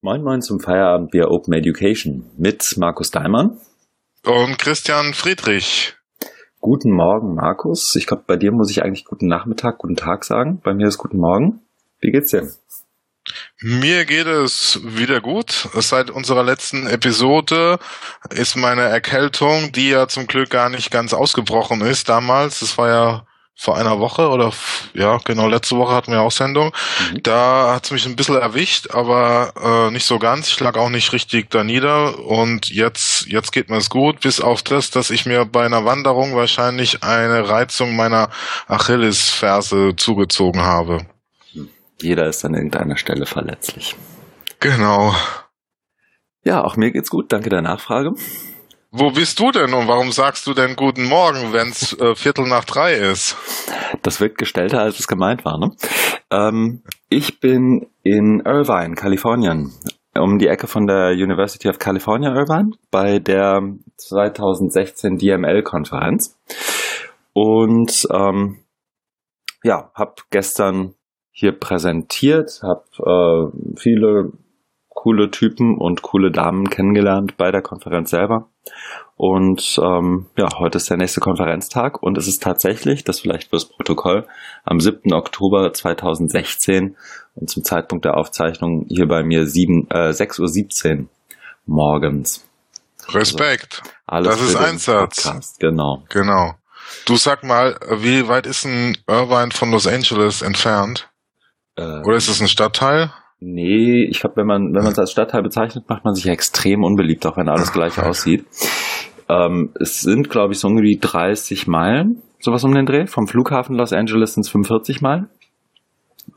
Moin Moin zum Feierabend via Open Education mit Markus Daimann. Und Christian Friedrich. Guten Morgen, Markus. Ich glaube, bei dir muss ich eigentlich guten Nachmittag, guten Tag sagen. Bei mir ist guten Morgen. Wie geht's dir? Mir geht es wieder gut. Seit unserer letzten Episode ist meine Erkältung, die ja zum Glück gar nicht ganz ausgebrochen ist damals, das war ja vor einer Woche oder ja, genau, letzte Woche hatten wir auch Sendung. Mhm. Da hat es mich ein bisschen erwischt, aber äh, nicht so ganz. Ich lag auch nicht richtig da nieder und jetzt, jetzt geht mir es gut, bis auf das, dass ich mir bei einer Wanderung wahrscheinlich eine Reizung meiner Achillesferse zugezogen habe. Jeder ist an irgendeiner Stelle verletzlich. Genau. Ja, auch mir geht's gut. Danke der Nachfrage. Wo bist du denn und warum sagst du denn guten Morgen, wenn es äh, Viertel nach drei ist? Das wirkt gestellter, als es gemeint war. Ne? Ähm, ich bin in Irvine, Kalifornien, um die Ecke von der University of California Irvine bei der 2016 DML-Konferenz. Und ähm, ja, habe gestern hier präsentiert, habe äh, viele coole Typen und coole Damen kennengelernt bei der Konferenz selber. Und ähm, ja, heute ist der nächste Konferenztag und es ist tatsächlich, das vielleicht fürs Protokoll, am 7. Oktober 2016 und zum Zeitpunkt der Aufzeichnung hier bei mir 7, äh, 6.17 Uhr morgens. Respekt. Also das ist Einsatz. Podcast. Genau. Genau. Du sag mal, wie weit ist ein Irvine von Los Angeles entfernt? Äh, Oder ist es ein Stadtteil? Nee, ich glaube, wenn man wenn man es als Stadtteil bezeichnet, macht man sich extrem unbeliebt, auch wenn alles gleich aussieht. Ähm, es sind, glaube ich, so irgendwie 30 Meilen, sowas um den Dreh. Vom Flughafen Los Angeles sind es 45 Meilen.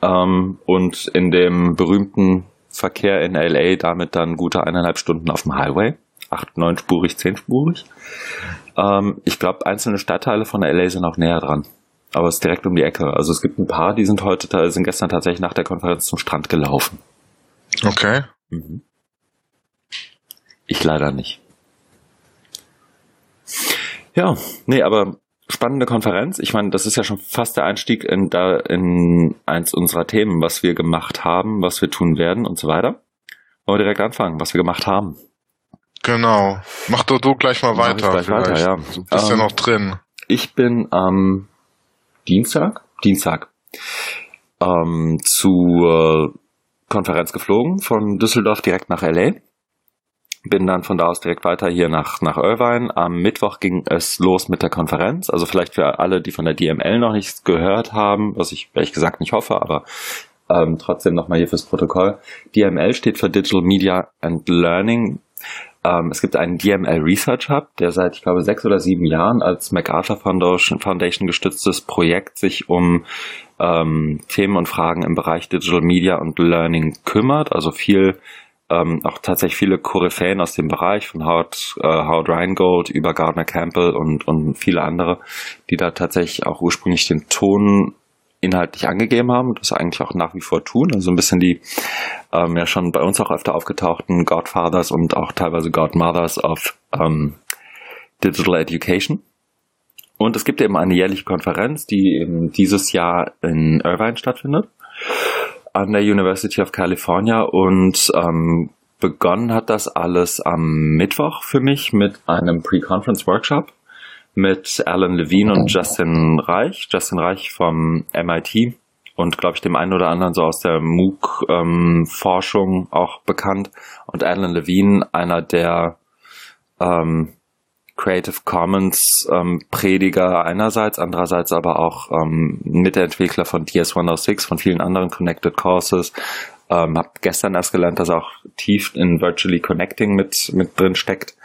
Ähm, und in dem berühmten Verkehr in LA damit dann gute eineinhalb Stunden auf dem Highway. Acht, neunspurig, zehnspurig. Ähm, ich glaube, einzelne Stadtteile von LA sind auch näher dran aber es ist direkt um die Ecke. Also es gibt ein paar, die sind heute, sind gestern tatsächlich nach der Konferenz zum Strand gelaufen. Okay. Mhm. Ich leider nicht. Ja, nee, aber spannende Konferenz. Ich meine, das ist ja schon fast der Einstieg in, da, in eins unserer Themen, was wir gemacht haben, was wir tun werden und so weiter. Wollen wir direkt anfangen, was wir gemacht haben. Genau. Mach doch du gleich mal weiter. Gleich weiter ja. Du bist ähm, ja noch drin. Ich bin am Dienstag, Dienstag, ähm, zur Konferenz geflogen, von Düsseldorf direkt nach LA. Bin dann von da aus direkt weiter hier nach, nach Irvine. Am Mittwoch ging es los mit der Konferenz. Also vielleicht für alle, die von der DML noch nichts gehört haben, was ich ehrlich gesagt nicht hoffe, aber ähm, trotzdem nochmal hier fürs Protokoll. DML steht für Digital Media and Learning. Ähm, es gibt einen DML Research Hub, der seit, ich glaube, sechs oder sieben Jahren als MacArthur Foundation, Foundation gestütztes Projekt sich um ähm, Themen und Fragen im Bereich Digital Media und Learning kümmert. Also viel, ähm, auch tatsächlich viele Koryphäen aus dem Bereich von Howard, äh, Howard Rheingold über Gardner Campbell und, und viele andere, die da tatsächlich auch ursprünglich den Ton inhaltlich angegeben haben, das eigentlich auch nach wie vor tun. Also ein bisschen die ähm, ja schon bei uns auch öfter aufgetauchten Godfathers und auch teilweise Godmothers of ähm, Digital Education. Und es gibt eben eine jährliche Konferenz, die eben dieses Jahr in Irvine stattfindet, an der University of California. Und ähm, begonnen hat das alles am Mittwoch für mich mit einem Pre-Conference Workshop mit Alan Levine und Justin Reich. Justin Reich vom MIT und glaube ich dem einen oder anderen so aus der MOOC-Forschung ähm, auch bekannt. Und Alan Levine, einer der ähm, Creative Commons ähm, Prediger einerseits, andererseits aber auch ähm, Mitentwickler von DS106, von vielen anderen Connected Courses. Ähm, hab gestern erst gelernt, dass er auch tief in Virtually Connecting mit, mit drin steckt.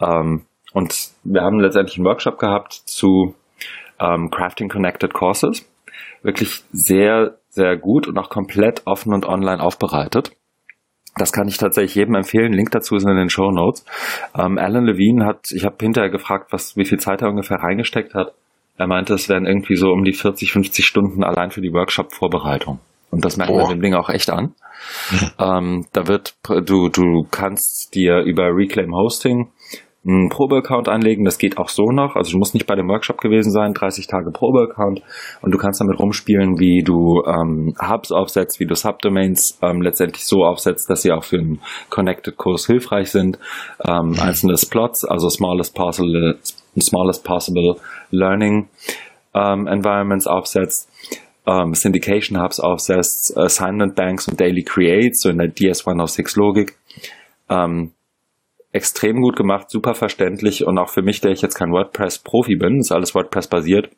Ähm, und wir haben letztendlich einen Workshop gehabt zu ähm, Crafting Connected Courses. Wirklich sehr, sehr gut und auch komplett offen und online aufbereitet. Das kann ich tatsächlich jedem empfehlen. Link dazu ist in den Show Notes. Ähm, Alan Levine hat, ich habe hinterher gefragt, was, wie viel Zeit er ungefähr reingesteckt hat. Er meinte, es wären irgendwie so um die 40, 50 Stunden allein für die Workshop-Vorbereitung. Und das merkt man dem Ding auch echt an. ähm, da wird, du, du kannst dir über Reclaim Hosting einen Probeaccount einlegen. Das geht auch so noch. Also du musst nicht bei dem Workshop gewesen sein, 30 Tage Probeaccount und du kannst damit rumspielen, wie du ähm, Hubs aufsetzt, wie du Subdomains ähm, letztendlich so aufsetzt, dass sie auch für einen Connected-Kurs hilfreich sind. Ähm, mhm. Einzelne Plots, also smallest possible, smallest possible Learning ähm, Environments aufsetzt. Ähm, Syndication Hubs aufsetzt, Assignment Banks und Daily Creates, so in der DS106 Logik. Ähm, extrem gut gemacht, super verständlich und auch für mich, der ich jetzt kein WordPress-Profi bin, ist alles WordPress-basiert,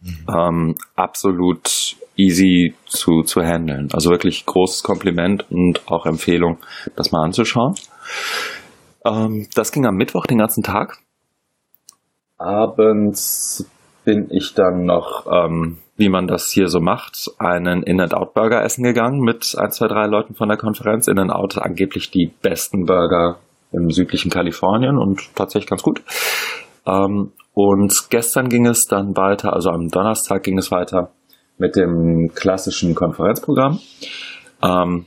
mhm. ähm, absolut easy zu, zu handeln. Also wirklich großes Kompliment und auch Empfehlung, das mal anzuschauen. Ähm, das ging am Mittwoch den ganzen Tag. Abends bin ich dann noch, ähm, wie man das hier so macht, einen In-N-Out-Burger essen gegangen mit ein, zwei, drei Leuten von der Konferenz. In-N-Out angeblich die besten Burger im südlichen Kalifornien und tatsächlich ganz gut. Ähm, und gestern ging es dann weiter, also am Donnerstag ging es weiter mit dem klassischen Konferenzprogramm. Ähm,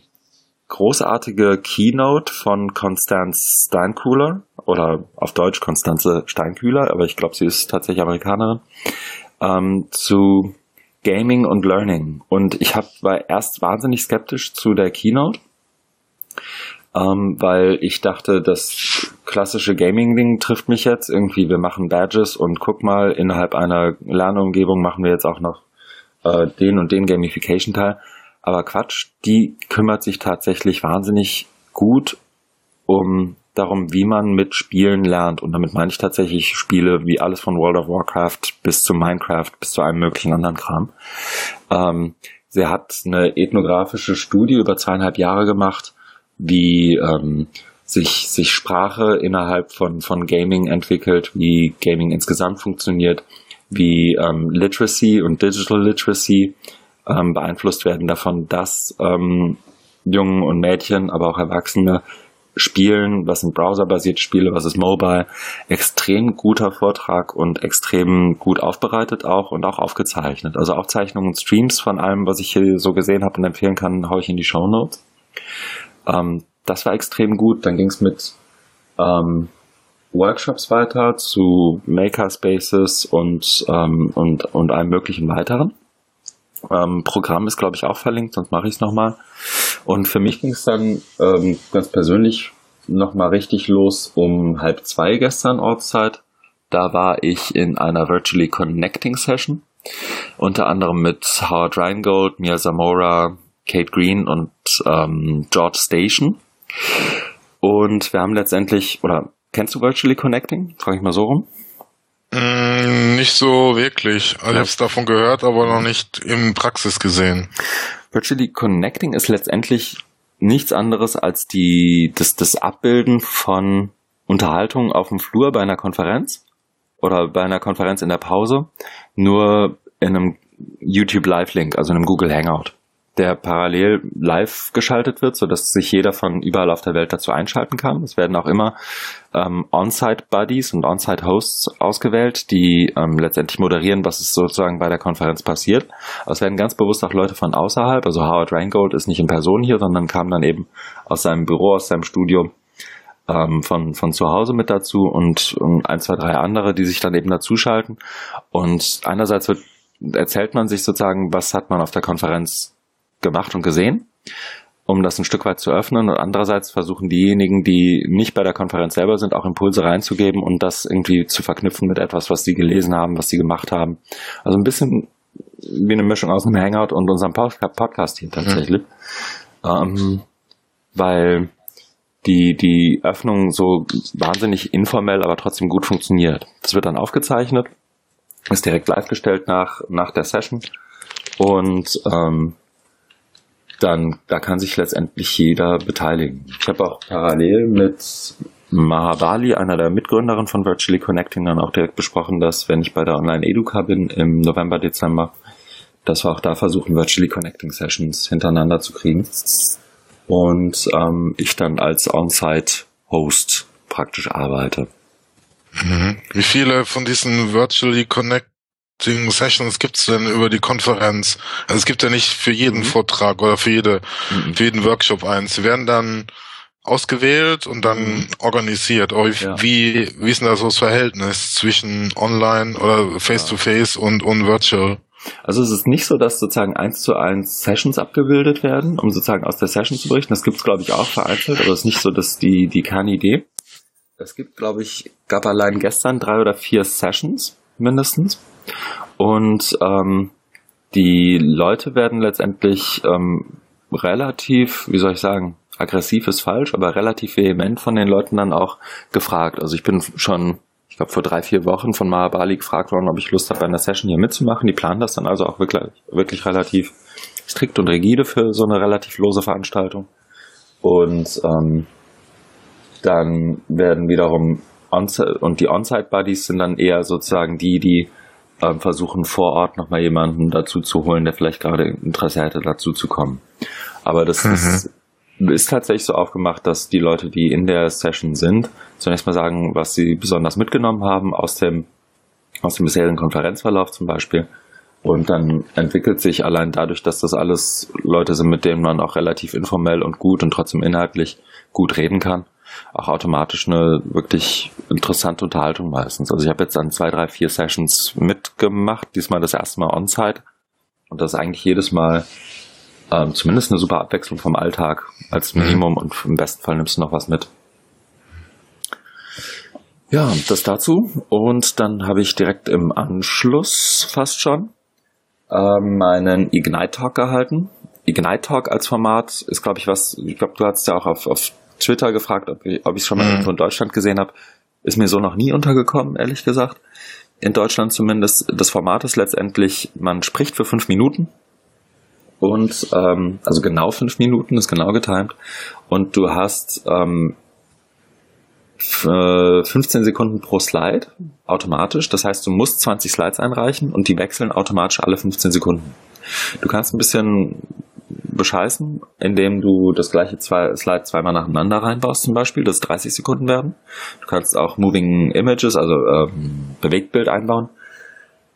großartige Keynote von Constance Steinkühler oder auf Deutsch Konstanze Steinkühler, aber ich glaube, sie ist tatsächlich Amerikanerin, ähm, zu Gaming und Learning. Und ich hab, war erst wahnsinnig skeptisch zu der Keynote, ähm, weil ich dachte, das klassische Gaming-Ding trifft mich jetzt irgendwie. Wir machen Badges und guck mal, innerhalb einer Lernumgebung machen wir jetzt auch noch äh, den und den Gamification-Teil. Aber Quatsch, die kümmert sich tatsächlich wahnsinnig gut um darum, wie man mit Spielen lernt. Und damit meine ich tatsächlich Spiele wie alles von World of Warcraft bis zu Minecraft bis zu einem möglichen anderen Kram. Ähm, sie hat eine ethnografische Studie über zweieinhalb Jahre gemacht, wie ähm, sich, sich Sprache innerhalb von, von Gaming entwickelt, wie Gaming insgesamt funktioniert, wie ähm, Literacy und Digital Literacy ähm, beeinflusst werden davon, dass ähm, Jungen und Mädchen, aber auch Erwachsene spielen, was sind browserbasierte Spiele, was ist mobile. Extrem guter Vortrag und extrem gut aufbereitet auch und auch aufgezeichnet. Also Aufzeichnungen und Streams von allem, was ich hier so gesehen habe und empfehlen kann, haue ich in die Show Notes. Ähm, das war extrem gut. Dann ging es mit ähm, Workshops weiter zu Makerspaces und, ähm, und, und allem möglichen weiteren. Ähm, Programm ist, glaube ich, auch verlinkt, sonst mache ich es nochmal. Und für mich ging es dann ähm, ganz persönlich nochmal richtig los um halb zwei gestern Ortszeit. Da war ich in einer Virtually Connecting Session, unter anderem mit Howard Rheingold, Mia Zamora, Kate Green und ähm, George Station. Und wir haben letztendlich, oder kennst du Virtually Connecting? Frage ich mal so rum. Mm, nicht so wirklich. Also ja. ich davon gehört, aber noch nicht im Praxis gesehen. Virtually Connecting ist letztendlich nichts anderes als die, das, das Abbilden von Unterhaltung auf dem Flur bei einer Konferenz oder bei einer Konferenz in der Pause, nur in einem YouTube Live Link, also in einem Google Hangout der parallel live geschaltet wird, so dass sich jeder von überall auf der Welt dazu einschalten kann. Es werden auch immer ähm, On-Site-Buddies und On-Site-Hosts ausgewählt, die ähm, letztendlich moderieren, was ist sozusagen bei der Konferenz passiert. Aber es werden ganz bewusst auch Leute von außerhalb, also Howard Rheingold ist nicht in Person hier, sondern kam dann eben aus seinem Büro, aus seinem Studio ähm, von, von zu Hause mit dazu und, und ein, zwei, drei andere, die sich dann eben dazuschalten. Und einerseits wird erzählt man sich sozusagen, was hat man auf der Konferenz gemacht und gesehen, um das ein Stück weit zu öffnen. Und andererseits versuchen diejenigen, die nicht bei der Konferenz selber sind, auch Impulse reinzugeben und das irgendwie zu verknüpfen mit etwas, was sie gelesen haben, was sie gemacht haben. Also ein bisschen wie eine Mischung aus einem Hangout und unserem Podcast hier tatsächlich. Mhm. Ähm, weil die, die Öffnung so wahnsinnig informell, aber trotzdem gut funktioniert. Das wird dann aufgezeichnet, ist direkt live gestellt nach, nach der Session und ähm, dann da kann sich letztendlich jeder beteiligen. Ich habe auch parallel mit Mahabali, einer der Mitgründerinnen von Virtually Connecting, dann auch direkt besprochen, dass wenn ich bei der Online Educa bin im November, Dezember, dass wir auch da versuchen, Virtually Connecting Sessions hintereinander zu kriegen. Und ähm, ich dann als On-Site-Host praktisch arbeite. Mhm. Wie viele von diesen Virtually Connect Sessions gibt's denn über die Konferenz? Also es gibt ja nicht für jeden mhm. Vortrag oder für jede, mhm. für jeden Workshop eins. Sie werden dann ausgewählt und dann mhm. organisiert. Ja. Wie, wie ist denn da so das Verhältnis zwischen Online oder Face-to-Face -face und, und Virtual? Also es ist nicht so, dass sozusagen eins zu eins Sessions abgebildet werden, um sozusagen aus der Session zu berichten. Das gibt es, glaube ich, auch vereinzelt, aber es ist nicht so, dass die, die Kernidee. Es gibt, glaube ich, gab allein gestern drei oder vier Sessions mindestens. Und ähm, die Leute werden letztendlich ähm, relativ, wie soll ich sagen, aggressiv ist falsch, aber relativ vehement von den Leuten dann auch gefragt. Also ich bin schon ich glaube, vor drei, vier Wochen von Mahabali gefragt worden, ob ich Lust habe, bei einer Session hier mitzumachen. Die planen das dann also auch wirklich, wirklich relativ strikt und rigide für so eine relativ lose Veranstaltung. Und ähm, dann werden wiederum Onsite und die On-Site-Buddies sind dann eher sozusagen die, die ähm, versuchen vor Ort nochmal jemanden dazu zu holen, der vielleicht gerade Interesse hätte, dazu zu kommen. Aber das mhm. ist ist tatsächlich so aufgemacht, dass die Leute, die in der Session sind, zunächst mal sagen, was sie besonders mitgenommen haben aus dem, aus dem bisherigen Konferenzverlauf zum Beispiel. Und dann entwickelt sich allein dadurch, dass das alles Leute sind, mit denen man auch relativ informell und gut und trotzdem inhaltlich gut reden kann, auch automatisch eine wirklich interessante Unterhaltung meistens. Also ich habe jetzt dann zwei, drei, vier Sessions mitgemacht, diesmal das erste Mal on-site. Und das ist eigentlich jedes Mal ähm, zumindest eine super Abwechslung vom Alltag als mhm. Minimum mhm. und im besten Fall nimmst du noch was mit. Ja, das dazu. Und dann habe ich direkt im Anschluss fast schon ähm, meinen Ignite Talk gehalten. Ignite Talk als Format ist, glaube ich, was, ich glaube, du hast ja auch auf, auf Twitter gefragt, ob ich es schon mal mhm. irgendwo in Deutschland gesehen habe. Ist mir so noch nie untergekommen, ehrlich gesagt. In Deutschland zumindest. Das Format ist letztendlich, man spricht für fünf Minuten und ähm, also genau fünf Minuten ist genau getimed und du hast ähm, 15 Sekunden pro Slide automatisch. Das heißt, du musst 20 Slides einreichen und die wechseln automatisch alle 15 Sekunden. Du kannst ein bisschen bescheißen, indem du das gleiche zwei, Slide zweimal nacheinander reinbaust zum Beispiel, dass 30 Sekunden werden. Du kannst auch Moving Images, also ähm, Bewegtbild einbauen.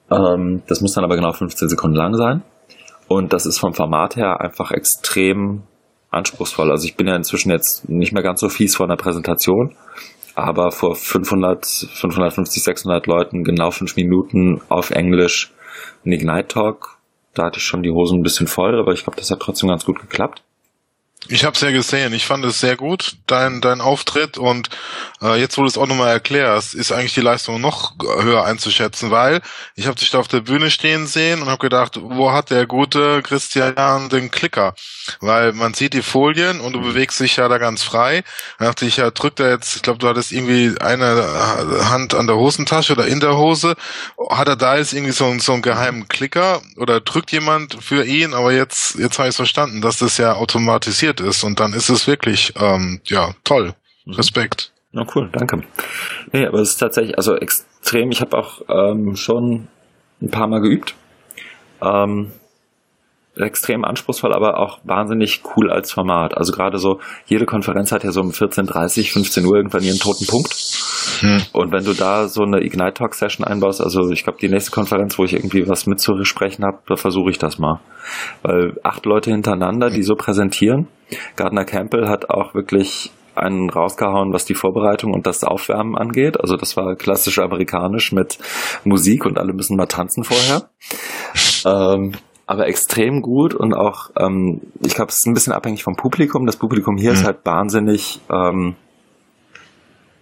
Ähm, das muss dann aber genau 15 Sekunden lang sein. Und das ist vom Format her einfach extrem anspruchsvoll. Also ich bin ja inzwischen jetzt nicht mehr ganz so fies vor einer Präsentation, aber vor 500, 550, 600 Leuten genau fünf Minuten auf Englisch ein Ignite Talk. Da hatte ich schon die Hosen ein bisschen voll, aber ich glaube, das hat trotzdem ganz gut geklappt. Ich habe es ja gesehen. Ich fand es sehr gut, dein, dein Auftritt. Und äh, jetzt, wo du es auch nochmal erklärst, ist eigentlich die Leistung noch höher einzuschätzen, weil ich habe dich da auf der Bühne stehen sehen und habe gedacht, wo hat der gute Christian den Klicker? Weil man sieht die Folien und du mhm. bewegst dich ja da ganz frei. Da dachte ich, ja, drückt er jetzt, ich glaube, du hattest irgendwie eine Hand an der Hosentasche oder in der Hose. Hat er da jetzt irgendwie so, so einen geheimen Klicker oder drückt jemand für ihn? Aber jetzt, jetzt habe ich verstanden, dass das ja automatisiert passiert ist. Und dann ist es wirklich, ähm, ja, toll. Mhm. Respekt. Na cool, danke. Nee, aber es ist tatsächlich, also extrem, ich habe auch ähm, schon ein paar Mal geübt. Ähm, extrem anspruchsvoll, aber auch wahnsinnig cool als Format. Also gerade so, jede Konferenz hat ja so um 14.30, 15 Uhr irgendwann ihren toten Punkt. Hm. Und wenn du da so eine Ignite Talk Session einbaust, also ich glaube, die nächste Konferenz, wo ich irgendwie was mitzusprechen habe, da versuche ich das mal. Weil acht Leute hintereinander, die so präsentieren. Gardner Campbell hat auch wirklich einen rausgehauen, was die Vorbereitung und das Aufwärmen angeht. Also das war klassisch amerikanisch mit Musik und alle müssen mal tanzen vorher. ähm, aber extrem gut und auch, ähm, ich glaube, es ist ein bisschen abhängig vom Publikum. Das Publikum hier mhm. ist halt wahnsinnig ähm,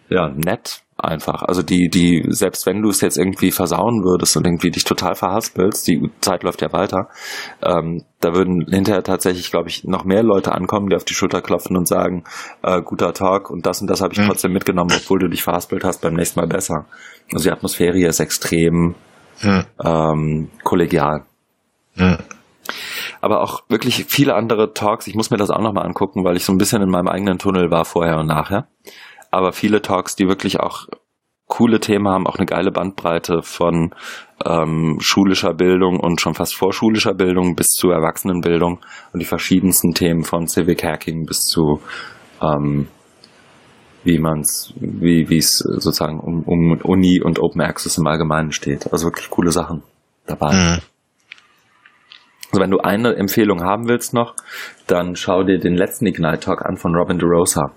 ja, nett einfach. Also die, die, selbst wenn du es jetzt irgendwie versauen würdest und irgendwie dich total verhaspelst, die Zeit läuft ja weiter, ähm, da würden hinterher tatsächlich, glaube ich, noch mehr Leute ankommen, die auf die Schulter klopfen und sagen, äh, guter Talk und das und das habe ich mhm. trotzdem mitgenommen, obwohl du dich verhaspelt hast, beim nächsten Mal besser. Also die Atmosphäre hier ist extrem mhm. ähm, kollegial. Ja. Aber auch wirklich viele andere Talks. Ich muss mir das auch nochmal angucken, weil ich so ein bisschen in meinem eigenen Tunnel war vorher und nachher. Aber viele Talks, die wirklich auch coole Themen haben, auch eine geile Bandbreite von ähm, schulischer Bildung und schon fast vorschulischer Bildung bis zu Erwachsenenbildung und die verschiedensten Themen von Civic Hacking bis zu ähm, wie man es, wie wie es sozusagen um, um Uni und Open Access im Allgemeinen steht. Also wirklich coole Sachen dabei. Mhm. Also wenn du eine Empfehlung haben willst noch, dann schau dir den letzten Ignite Talk an von Robin DeRosa.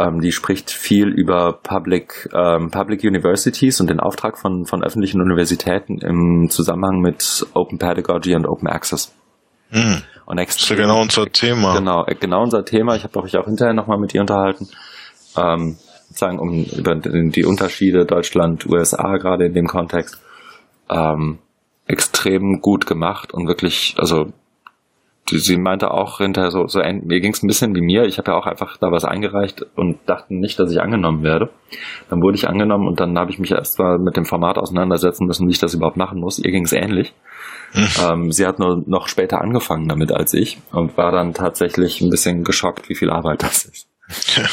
Ähm, die spricht viel über Public, ähm, Public Universities und den Auftrag von, von öffentlichen Universitäten im Zusammenhang mit Open Pedagogy und Open Access. Hm. Und extrem, das ist ja genau unser Thema. Genau, äh, genau unser Thema. Ich habe mich auch hinterher nochmal mit ihr unterhalten. Ähm, sozusagen um über die Unterschiede Deutschland, USA gerade in dem Kontext. Ähm, extrem gut gemacht und wirklich, also sie meinte auch hinterher so, so mir ging es ein bisschen wie mir. Ich habe ja auch einfach da was eingereicht und dachte nicht, dass ich angenommen werde. Dann wurde ich angenommen und dann habe ich mich erst mal mit dem Format auseinandersetzen müssen, wie ich das überhaupt machen muss. Ihr ging es ähnlich. Hm. Ähm, sie hat nur noch später angefangen damit als ich und war dann tatsächlich ein bisschen geschockt, wie viel Arbeit das ist. Ja,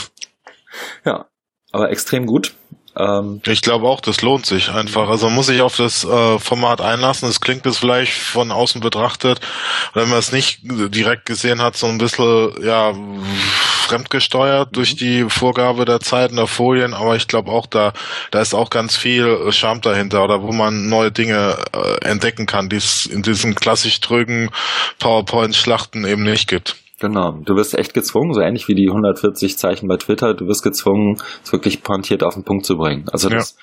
ja aber extrem gut. Ähm, ich glaube auch, das lohnt sich einfach. Also man muss sich auf das äh, Format einlassen. Es klingt jetzt vielleicht von außen betrachtet, wenn man es nicht direkt gesehen hat, so ein bisschen ja fremdgesteuert durch mhm. die Vorgabe der Zeiten der Folien. Aber ich glaube auch, da da ist auch ganz viel Charme dahinter oder wo man neue Dinge äh, entdecken kann, die es in diesen klassisch trögen PowerPoint-Schlachten eben nicht gibt. Genau, du wirst echt gezwungen, so ähnlich wie die 140 Zeichen bei Twitter, du wirst gezwungen, es wirklich pointiert auf den Punkt zu bringen. Also das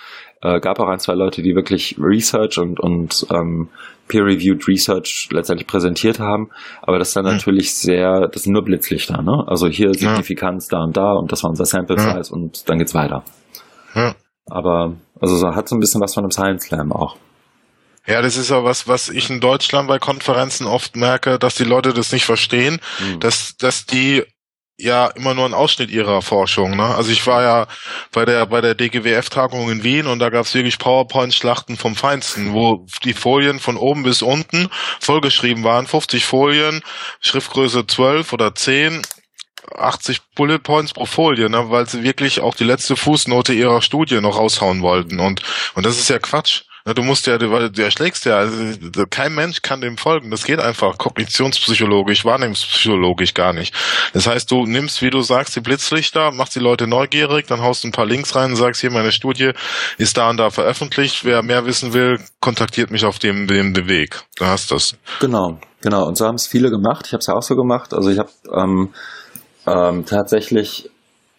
ja. äh, gab auch ein, zwei Leute, die wirklich Research und, und ähm, Peer-Reviewed Research letztendlich präsentiert haben, aber das ist dann mhm. natürlich sehr, das sind nur Blitzlichter, ne? Also hier Signifikanz ja. da und da und das war unser Sample Size ja. und dann geht's weiter. Aber also so hat so ein bisschen was von einem Science Slam auch. Ja, das ist ja was, was ich in Deutschland bei Konferenzen oft merke, dass die Leute das nicht verstehen, mhm. dass, dass die ja immer nur einen Ausschnitt ihrer Forschung. Ne? Also ich war ja bei der bei der DGWF-Tagung in Wien und da gab es wirklich PowerPoint-Schlachten vom Feinsten, wo die Folien von oben bis unten vollgeschrieben waren, 50 Folien, Schriftgröße 12 oder 10, 80 Bullet Points pro Folie, ne, weil sie wirklich auch die letzte Fußnote ihrer Studie noch raushauen wollten. Und, und das ist ja Quatsch. Na, du musst ja, du, du erschlägst ja, also, kein Mensch kann dem folgen. Das geht einfach kognitionspsychologisch, wahrnehmungspsychologisch gar nicht. Das heißt, du nimmst, wie du sagst, die Blitzlichter, machst die Leute neugierig, dann haust du ein paar Links rein und sagst, hier meine Studie ist da und da veröffentlicht. Wer mehr wissen will, kontaktiert mich auf dem, dem, Weg. Da hast das. Genau, genau. Und so haben es viele gemacht. Ich habe es ja auch so gemacht. Also ich habe ähm, ähm, tatsächlich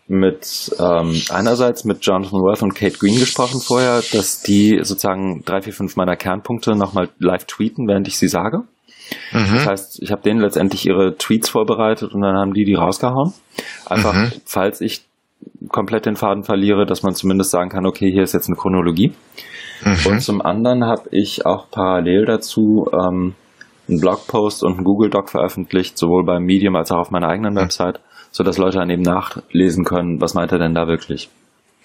mit ähm, einerseits mit Jonathan Worth und Kate Green gesprochen vorher, dass die sozusagen drei, vier, fünf meiner Kernpunkte nochmal live tweeten, während ich sie sage. Mhm. Das heißt, ich habe denen letztendlich ihre Tweets vorbereitet und dann haben die die rausgehauen. Einfach, mhm. falls ich komplett den Faden verliere, dass man zumindest sagen kann, okay, hier ist jetzt eine Chronologie. Mhm. Und zum anderen habe ich auch parallel dazu ähm, einen Blogpost und einen Google Doc veröffentlicht, sowohl beim Medium als auch auf meiner eigenen mhm. Website, so dass Leute dann eben nachlesen können, was meint er denn da wirklich.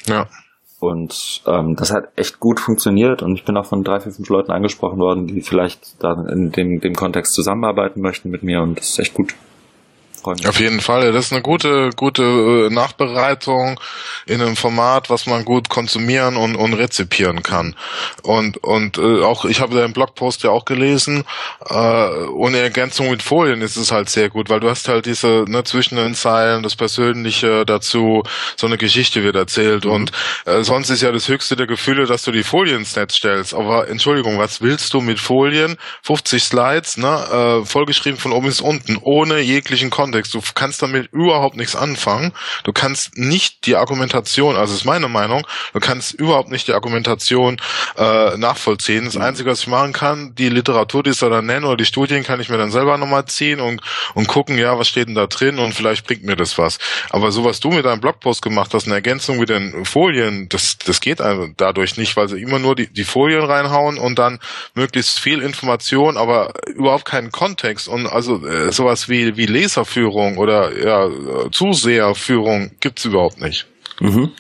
Ja. Und ähm, das hat echt gut funktioniert und ich bin auch von drei, vier, fünf Leuten angesprochen worden, die vielleicht da in dem, dem Kontext zusammenarbeiten möchten mit mir und das ist echt gut. Auf jeden Fall, das ist eine gute, gute äh, Nachbereitung in einem Format, was man gut konsumieren und, und rezipieren kann. Und, und äh, auch, ich habe deinen Blogpost ja auch gelesen, äh, ohne Ergänzung mit Folien ist es halt sehr gut, weil du hast halt diese, ne, zwischen den Zeilen, das Persönliche dazu, so eine Geschichte wird erzählt. Mhm. Und äh, sonst ist ja das höchste der Gefühle, dass du die Folien ins Netz stellst. Aber Entschuldigung, was willst du mit Folien? 50 Slides, ne, äh, vollgeschrieben von oben bis unten, ohne jeglichen Kontext. Kontext. Du kannst damit überhaupt nichts anfangen. Du kannst nicht die Argumentation, also ist meine Meinung, du kannst überhaupt nicht die Argumentation äh, nachvollziehen. Das Einzige, was ich machen kann, die Literatur, die ich da dann nenne oder die Studien, kann ich mir dann selber nochmal ziehen und, und gucken, ja, was steht denn da drin und vielleicht bringt mir das was. Aber so, was du mit deinem Blogpost gemacht hast, eine Ergänzung mit den Folien, das, das geht dadurch nicht, weil sie immer nur die, die Folien reinhauen und dann möglichst viel Information, aber überhaupt keinen Kontext und also äh, sowas wie, wie Leserführung Führung oder ja, Zuseherführung gibt's überhaupt nicht. Mhm.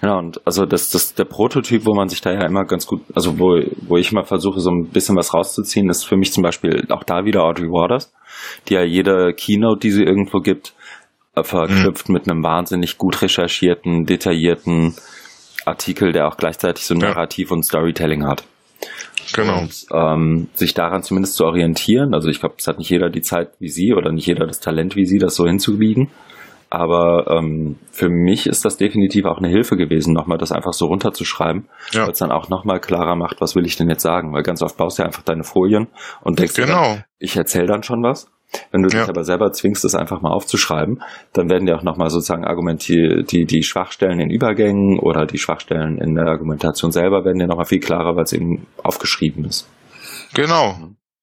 Genau, und also das, das der Prototyp, wo man sich da ja immer ganz gut, also wo, wo ich mal versuche, so ein bisschen was rauszuziehen, ist für mich zum Beispiel auch da wieder Audrey Waters, die ja jede Keynote, die sie irgendwo gibt, äh, verknüpft mhm. mit einem wahnsinnig gut recherchierten, detaillierten Artikel, der auch gleichzeitig so Narrativ ja. und Storytelling hat. Genau. Und ähm, sich daran zumindest zu orientieren. Also ich glaube, es hat nicht jeder die Zeit wie sie oder nicht jeder das Talent wie sie, das so hinzubiegen. Aber ähm, für mich ist das definitiv auch eine Hilfe gewesen, nochmal das einfach so runterzuschreiben, ja. weil es dann auch nochmal klarer macht, was will ich denn jetzt sagen? Weil ganz oft baust du ja einfach deine Folien und denkst, genau. Dann, ich erzähle dann schon was. Wenn du dich aber selber zwingst, das einfach mal aufzuschreiben, dann werden dir auch nochmal sozusagen argumentiert, die, die Schwachstellen in Übergängen oder die Schwachstellen in der Argumentation selber werden dir nochmal viel klarer, weil es eben aufgeschrieben ist. Genau.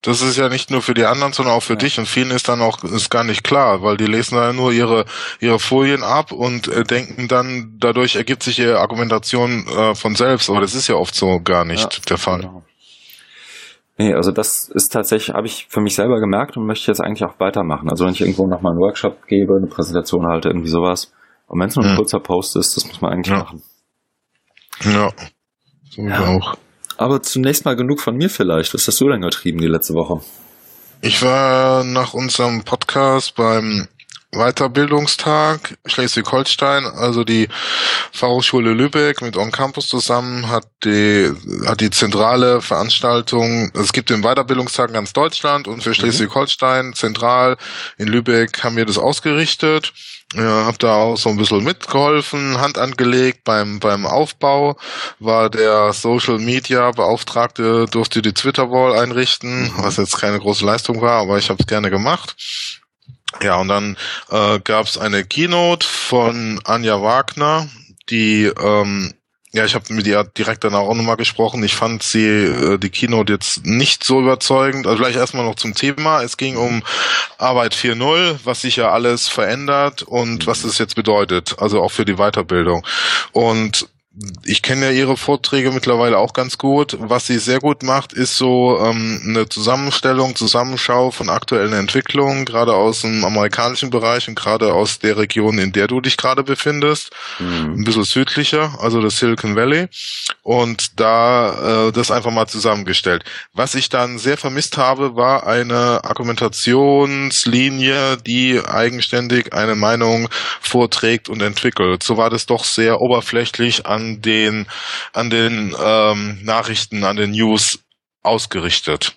Das ist ja nicht nur für die anderen, sondern auch für ja. dich. Und vielen ist dann auch ist gar nicht klar, weil die lesen dann nur ihre ihre Folien ab und äh, denken dann, dadurch ergibt sich ihre Argumentation äh, von selbst. Aber das ist ja oft so gar nicht ja, der Fall. Genau. Nee, also das ist tatsächlich, habe ich für mich selber gemerkt und möchte jetzt eigentlich auch weitermachen. Also wenn ich irgendwo nochmal einen Workshop gebe, eine Präsentation halte, irgendwie sowas. Und wenn es nur ein hm. kurzer Post ist, das muss man eigentlich ja. machen. Ja. So ja. auch. Aber zunächst mal genug von mir vielleicht. Was hast du denn getrieben die letzte Woche? Ich war nach unserem Podcast beim Weiterbildungstag Schleswig-Holstein, also die Fachhochschule Lübeck mit On Campus zusammen hat die, hat die zentrale Veranstaltung, es gibt den Weiterbildungstag in ganz Deutschland und für mhm. Schleswig-Holstein zentral in Lübeck haben wir das ausgerichtet. Ja, hab da auch so ein bisschen mitgeholfen, Hand angelegt beim beim Aufbau, war der Social Media Beauftragte, durfte die Twitter Wall einrichten, mhm. was jetzt keine große Leistung war, aber ich habe es gerne gemacht. Ja, und dann äh, gab es eine Keynote von Anja Wagner, die ähm, ja, ich habe mit ihr direkt danach auch nochmal gesprochen. Ich fand sie, äh, die Keynote jetzt nicht so überzeugend. Also vielleicht erstmal noch zum Thema. Es ging um Arbeit 4.0, was sich ja alles verändert und was das jetzt bedeutet, also auch für die Weiterbildung. Und ich kenne ja ihre Vorträge mittlerweile auch ganz gut. Was sie sehr gut macht, ist so ähm, eine Zusammenstellung, Zusammenschau von aktuellen Entwicklungen, gerade aus dem amerikanischen Bereich und gerade aus der Region, in der du dich gerade befindest. Mhm. Ein bisschen südlicher, also das Silicon Valley. Und da äh, das einfach mal zusammengestellt. Was ich dann sehr vermisst habe, war eine Argumentationslinie, die eigenständig eine Meinung vorträgt und entwickelt. So war das doch sehr oberflächlich an den, an den ähm, Nachrichten, an den News ausgerichtet.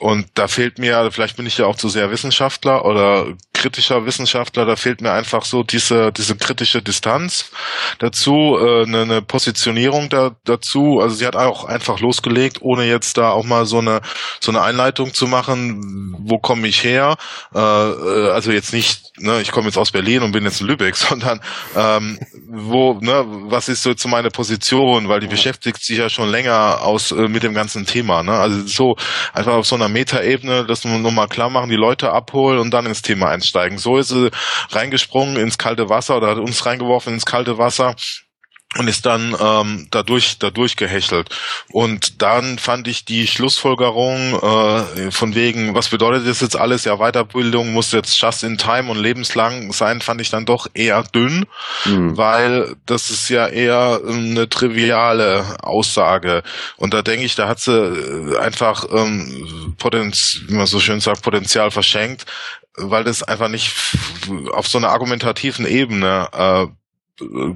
Und da fehlt mir, vielleicht bin ich ja auch zu sehr Wissenschaftler oder kritischer Wissenschaftler, da fehlt mir einfach so diese, diese kritische Distanz dazu, äh, eine, eine Positionierung da, dazu. Also sie hat auch einfach losgelegt, ohne jetzt da auch mal so eine, so eine Einleitung zu machen, wo komme ich her? Äh, äh, also jetzt nicht, ne, ich komme jetzt aus Berlin und bin jetzt in Lübeck, sondern ähm, wo, ne, was ist so zu meiner Position, weil die beschäftigt sich ja schon länger aus äh, mit dem ganzen Thema. Ne? Also so einfach auf so einer Metaebene, das nochmal klar machen, die Leute abholen und dann ins Thema einsteigen. So ist sie reingesprungen ins kalte Wasser oder hat uns reingeworfen ins kalte Wasser und ist dann ähm, dadurch dadurch gehechelt. Und dann fand ich die Schlussfolgerung äh, von wegen was bedeutet das jetzt alles? Ja Weiterbildung muss jetzt just in time und lebenslang sein fand ich dann doch eher dünn mhm. weil das ist ja eher eine triviale Aussage. Und da denke ich da hat sie äh, einfach ähm, Potenz wie man so schön sagt Potenzial verschenkt weil das einfach nicht auf so einer argumentativen Ebene äh,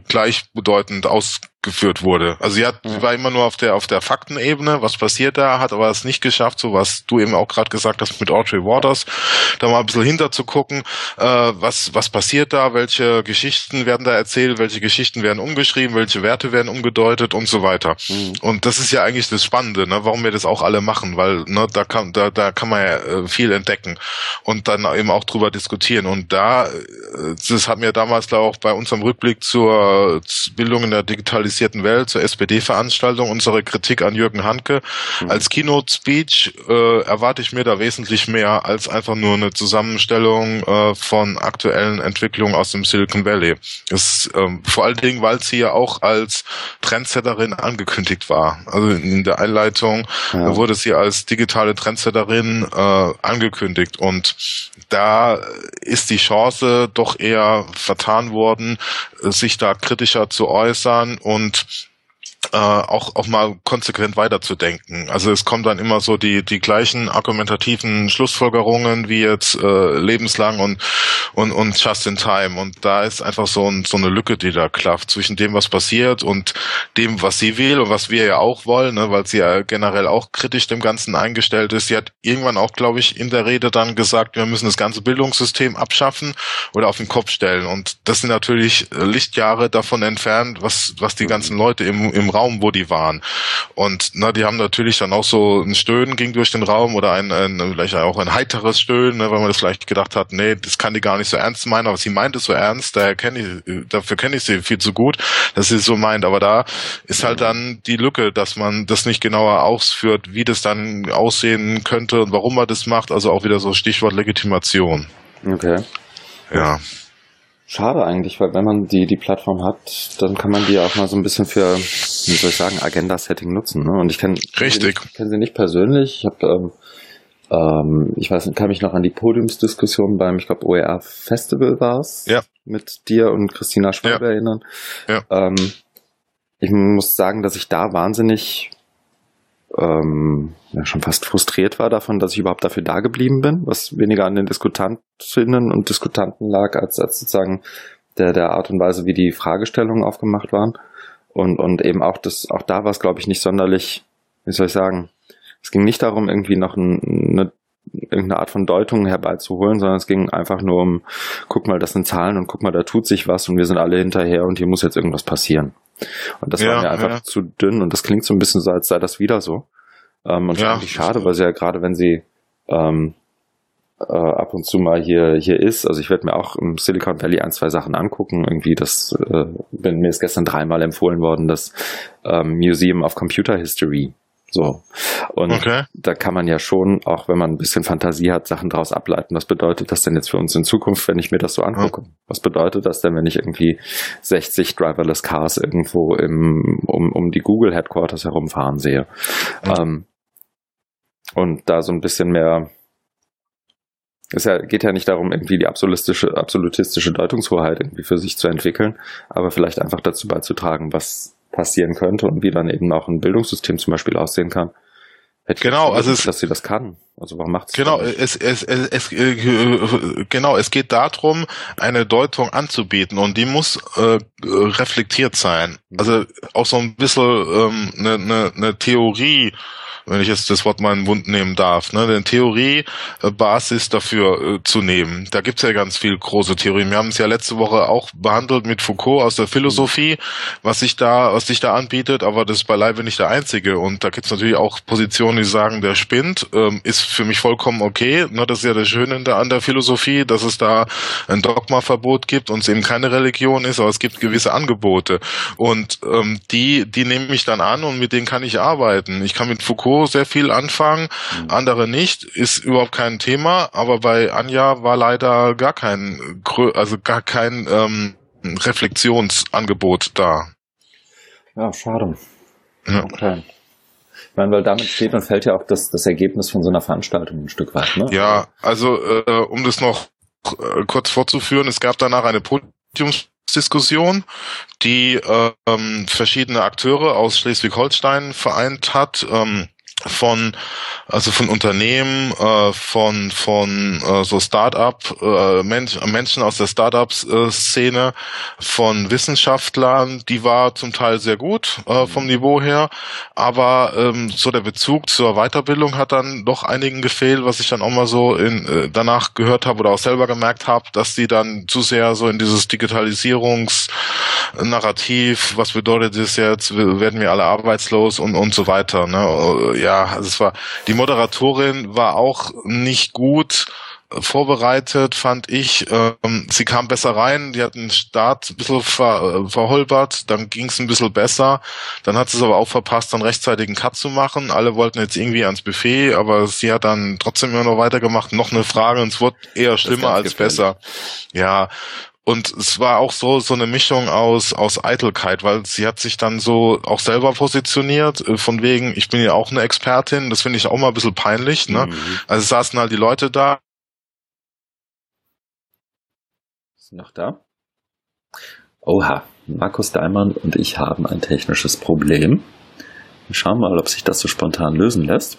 gleichbedeutend aus geführt wurde. Also sie hat, sie war immer nur auf der auf der Faktenebene, was passiert da, hat aber es nicht geschafft, so was du eben auch gerade gesagt hast mit Audrey Waters, da mal ein bisschen hinter zu gucken, äh, was was passiert da, welche Geschichten werden da erzählt, welche Geschichten werden umgeschrieben, welche Werte werden umgedeutet und so weiter. Mhm. Und das ist ja eigentlich das Spannende, ne, warum wir das auch alle machen, weil ne, da kann da da kann man ja äh, viel entdecken und dann eben auch drüber diskutieren. Und da, äh, das hat mir damals da auch bei unserem Rückblick zur Bildung in der Digitalisierung zivilisierten Welt zur SPD-Veranstaltung unsere Kritik an Jürgen Hanke. Mhm. Als Keynote-Speech äh, erwarte ich mir da wesentlich mehr als einfach nur eine Zusammenstellung äh, von aktuellen Entwicklungen aus dem Silicon Valley. Das, ähm, vor allen Dingen, weil sie ja auch als Trendsetterin angekündigt war. Also in der Einleitung ja. wurde sie als digitale Trendsetterin äh, angekündigt und da ist die Chance doch eher vertan worden, sich da kritischer zu äußern und and äh, auch auch mal konsequent weiterzudenken. Also es kommen dann immer so die die gleichen argumentativen Schlussfolgerungen wie jetzt äh, lebenslang und und und just in time und da ist einfach so ein, so eine Lücke, die da klafft zwischen dem was passiert und dem was sie will und was wir ja auch wollen, ne, weil sie ja generell auch kritisch dem Ganzen eingestellt ist. Sie hat irgendwann auch, glaube ich, in der Rede dann gesagt, wir müssen das ganze Bildungssystem abschaffen oder auf den Kopf stellen und das sind natürlich Lichtjahre davon entfernt, was was die ganzen Leute im im Raum wo die waren. Und na, die haben natürlich dann auch so ein Stöhnen ging durch den Raum oder ein, ein vielleicht auch ein heiteres Stöhnen, ne, weil man das vielleicht gedacht hat, nee, das kann die gar nicht so ernst meinen, aber sie meint es so ernst, daher kenne ich, dafür kenne ich sie viel zu gut, dass sie es so meint. Aber da ist halt dann die Lücke, dass man das nicht genauer ausführt, wie das dann aussehen könnte und warum man das macht. Also auch wieder so Stichwort Legitimation. Okay. Ja. Schade eigentlich, weil wenn man die, die Plattform hat, dann kann man die auch mal so ein bisschen für, wie soll ich sagen, Agenda-Setting nutzen. Ne? Und ich kenne Richtig. Ich kenne sie nicht persönlich. Ich habe, ähm, ähm, ich weiß nicht, kann mich noch an die Podiumsdiskussion beim, ich glaube, OER Festival war es, Ja. mit dir und Christina Schwab Ja. erinnern. Ja. Ähm, ich muss sagen, dass ich da wahnsinnig ähm, ja, schon fast frustriert war davon, dass ich überhaupt dafür da geblieben bin, was weniger an den Diskutantinnen und Diskutanten lag, als, als sozusagen der, der Art und Weise, wie die Fragestellungen aufgemacht waren. Und, und eben auch das, auch da war es, glaube ich, nicht sonderlich, wie soll ich sagen, es ging nicht darum, irgendwie noch ein, eine, irgendeine Art von Deutung herbeizuholen, sondern es ging einfach nur um, guck mal, das sind Zahlen und guck mal, da tut sich was und wir sind alle hinterher und hier muss jetzt irgendwas passieren. Und das Ja, war mir einfach ja. zu dünn und das klingt so ein bisschen so, als sei das wieder so. Ähm, und Ja. eigentlich schade, weil sie ja gerade, wenn sie ähm, äh, ab und zu mal hier hier ist, also ich werde mir auch im Silicon Valley ein, zwei Sachen angucken. Irgendwie das, äh, bin, mir ist gestern dreimal empfohlen worden, das ähm, Museum of Computer History. So. Und Okay. da kann man ja schon, auch wenn man ein bisschen Fantasie hat, Sachen daraus ableiten. Was bedeutet das denn jetzt für uns in Zukunft, wenn ich mir das so angucke? Was bedeutet das denn, wenn ich irgendwie 60 driverless Cars irgendwo im, um, um die Google Headquarters herumfahren sehe? Ja. Ähm, und da so ein bisschen mehr es ja, geht ja nicht darum, irgendwie die absolutistische, absolutistische Deutungshoheit irgendwie für sich zu entwickeln, aber vielleicht einfach dazu beizutragen, was passieren könnte und wie dann eben auch ein Bildungssystem zum Beispiel aussehen kann. Hätte Genau, also es- dass sie das kann. Also warum macht sie Genau, es, es, es, es, äh, genau, es geht darum, eine Deutung anzubieten und die muss äh, reflektiert sein. Also auch so ein bisschen ähm, eine, eine, eine Theorie, wenn ich jetzt das Wort mal in den Mund nehmen darf, ne, eine Theorie-Basis dafür äh, zu nehmen. Da gibt's ja ganz viel große Theorien. Wir haben es ja letzte Woche auch behandelt mit Foucault aus der Philosophie, was sich da, was sich da anbietet, aber das ist beileibe nicht der einzige. Und da gibt's natürlich auch Positionen, die sagen, der spinnt, ähm, ist für mich vollkommen okay. Ne, das ist ja das Schöne an der Philosophie, dass es da ein Dogmaverbot gibt und es eben keine Religion ist, aber es gibt gewisse Angebote. Und ähm, die, die nehme ich dann an und mit denen kann ich arbeiten. Ich kann mit Foucault sehr viel anfangen, Mhm. andere nicht, ist überhaupt kein Thema, aber bei Anja war leider gar kein, also gar kein ähm, Reflexionsangebot da. Ja, schade. Ja. Okay. Ich meine, weil damit steht und fällt ja auch das, das Ergebnis von so einer Veranstaltung ein Stück weit, ne? Ja, also äh, um das noch äh, kurz fortzuführen, es gab danach eine Podiumsdiskussion, die ähm, verschiedene Akteure aus Schleswig-Holstein vereint hat. Ähm, von also von Unternehmen, äh, von von äh, so Start-up äh, Mensch, Menschen aus der Start-up-Szene, von Wissenschaftlern, die war zum Teil sehr gut äh, vom Niveau her, aber ähm, so der Bezug zur Weiterbildung hat dann doch einigen gefehlt, was ich dann auch mal so in, äh, danach gehört habe oder auch selber gemerkt habe, dass die dann zu sehr so in dieses Digitalisierungsnarrativ, was bedeutet das jetzt, werden wir alle arbeitslos und und so weiter. Ne? Ja, also es war die Moderatorin war auch nicht gut vorbereitet, fand ich. Ähm, sie kam besser rein, die hat den Start ein bisschen ver, äh, verholpert, dann ging es ein bisschen besser. Dann hat sie es aber auch verpasst, dann rechtzeitig einen Cut zu machen. Alle wollten jetzt irgendwie ans Buffet, aber sie hat dann trotzdem immer noch weitergemacht. Noch eine Frage und es wurde eher schlimmer als gefährlich. besser. Ja, und es war auch so so eine Mischung aus aus Eitelkeit, weil sie hat sich dann so auch selber positioniert äh, von wegen ich bin ja auch eine Expertin, das finde ich auch mal ein bisschen peinlich, ne? Mhm. Also saßen halt die Leute da, Ist noch da? Oha, Markus Daimann und ich haben ein technisches Problem. Wir schauen mal, ob sich das so spontan lösen lässt.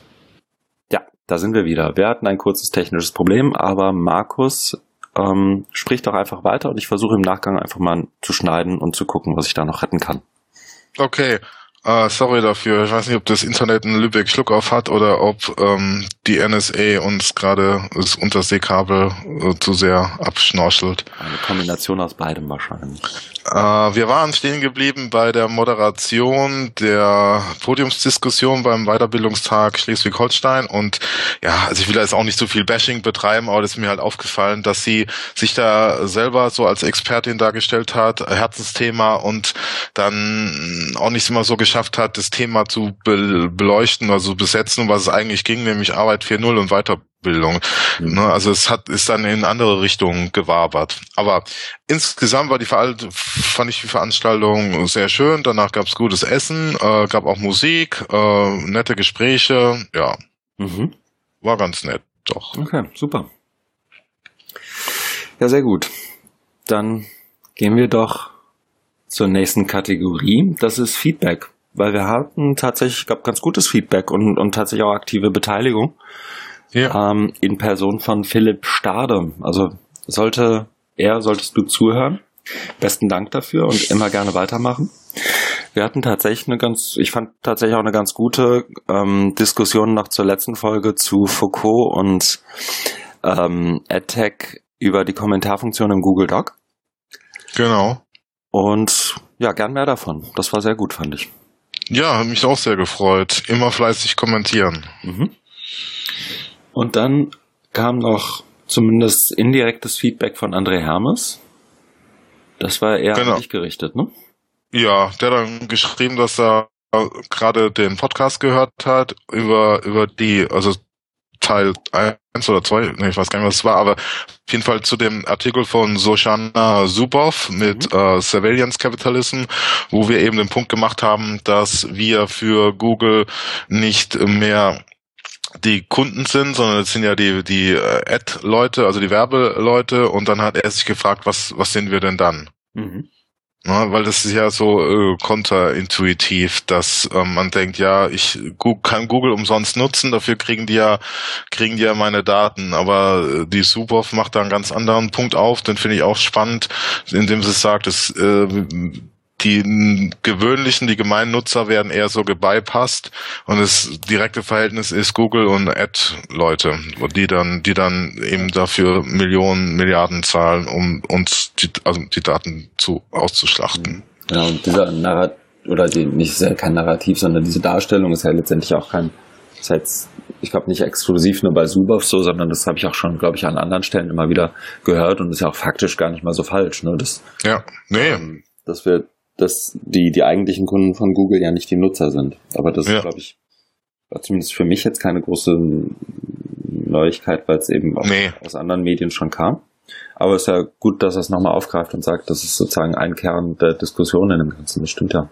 Ja, da sind wir wieder. Wir hatten ein kurzes technisches Problem, aber Markus ähm, spricht doch einfach weiter und ich versuche im Nachgang einfach mal zu schneiden und zu gucken, was ich da noch retten kann. Okay, äh, sorry dafür. Ich weiß nicht, ob das Internet in Lübeck Schluck auf hat oder ob ähm, die NSA uns gerade das Unterseekabel äh, zu sehr abschnorchelt. Eine Kombination aus beidem wahrscheinlich. Äh, wir waren stehen geblieben bei der Moderation der Podiumsdiskussion beim Weiterbildungstag Schleswig-Holstein und ja, also ich will da jetzt auch nicht so viel Bashing betreiben, aber das ist mir halt aufgefallen, dass sie sich da selber so als Expertin dargestellt hat, Herzensthema und dann auch nicht immer so geschafft hat, das Thema zu beleuchten, also besetzen, was es eigentlich ging, nämlich Arbeit 4.0 und Weiterbildung. Bildung. Mhm. Ne, also es hat ist dann in andere Richtungen gewabert. Aber insgesamt war die fand ich die Veranstaltung sehr schön. Danach gab es gutes Essen, äh, gab auch Musik, äh, nette Gespräche. Ja, mhm. war ganz nett, doch. Okay, super. Ja, sehr gut. Dann gehen wir doch zur nächsten Kategorie. Das ist Feedback, weil wir hatten tatsächlich, gab ganz gutes Feedback und, und tatsächlich auch aktive Beteiligung ja. ähm, in Person von Philipp Stade. Also sollte er, solltest du zuhören. Besten Dank dafür und immer gerne weitermachen. Wir hatten tatsächlich eine ganz, ich fand tatsächlich auch eine ganz gute ähm, Diskussion noch zur letzten Folge zu Foucault und ähm, AdTech über die Kommentarfunktion im Google Doc. Genau. Und ja, gern mehr davon. Das war sehr gut, fand ich. Ja, hat mich auch sehr gefreut. Immer fleißig kommentieren. Mhm. Und dann kam noch zumindest indirektes Feedback von André Hermes. Das war eher genau. an dich gerichtet, ne? Ja, der hat dann geschrieben, dass er gerade den Podcast gehört hat über, über die, also Teil eins oder zwei, nee, ich weiß gar nicht, was es war, aber auf jeden Fall zu dem Artikel von Soshana Zuboff mit mhm. äh, Surveillance Capitalism, wo wir eben den Punkt gemacht haben, dass wir für Google nicht mehr die Kunden sind, sondern es sind ja die, die äh, Ad-Leute, also die Werbeleute und dann hat er sich gefragt, was, was sind wir denn dann? Mhm. Ja, weil das ist ja so äh, konterintuitiv, dass ähm, man denkt, ja, ich kann Google umsonst nutzen, dafür kriegen die ja, kriegen die ja meine Daten. Aber äh, die Suboff macht da einen ganz anderen Punkt auf, den finde ich auch spannend, indem sie sagt, es äh, die gewöhnlichen, die gemeinen Nutzer werden eher so gebypasst und das direkte Verhältnis ist Google und Ad-Leute, die dann, die dann eben dafür Millionen, Milliarden zahlen, um uns die, also die Daten zu auszuschlachten. Genau, und dieser Narrativ, oder die, nicht sehr kein Narrativ, sondern diese Darstellung ist ja letztendlich auch kein, ist jetzt, ich glaube nicht exklusiv nur bei Suboff so, sondern das habe ich auch schon, glaube ich, an anderen Stellen immer wieder gehört und ist ja auch faktisch gar nicht mal so falsch, ne? Das, ja, nee. Ähm, dass wir dass die, die eigentlichen Kunden von Google ja nicht die Nutzer sind. Aber das ja. ist, glaube ich, war zumindest für mich jetzt keine große Neuigkeit, weil es eben auch nee. aus anderen Medien schon kam. Aber es ist ja gut, dass er es nochmal aufgreift und sagt, das ist sozusagen ein Kern der Diskussion in dem Ganzen. Das stimmt ja.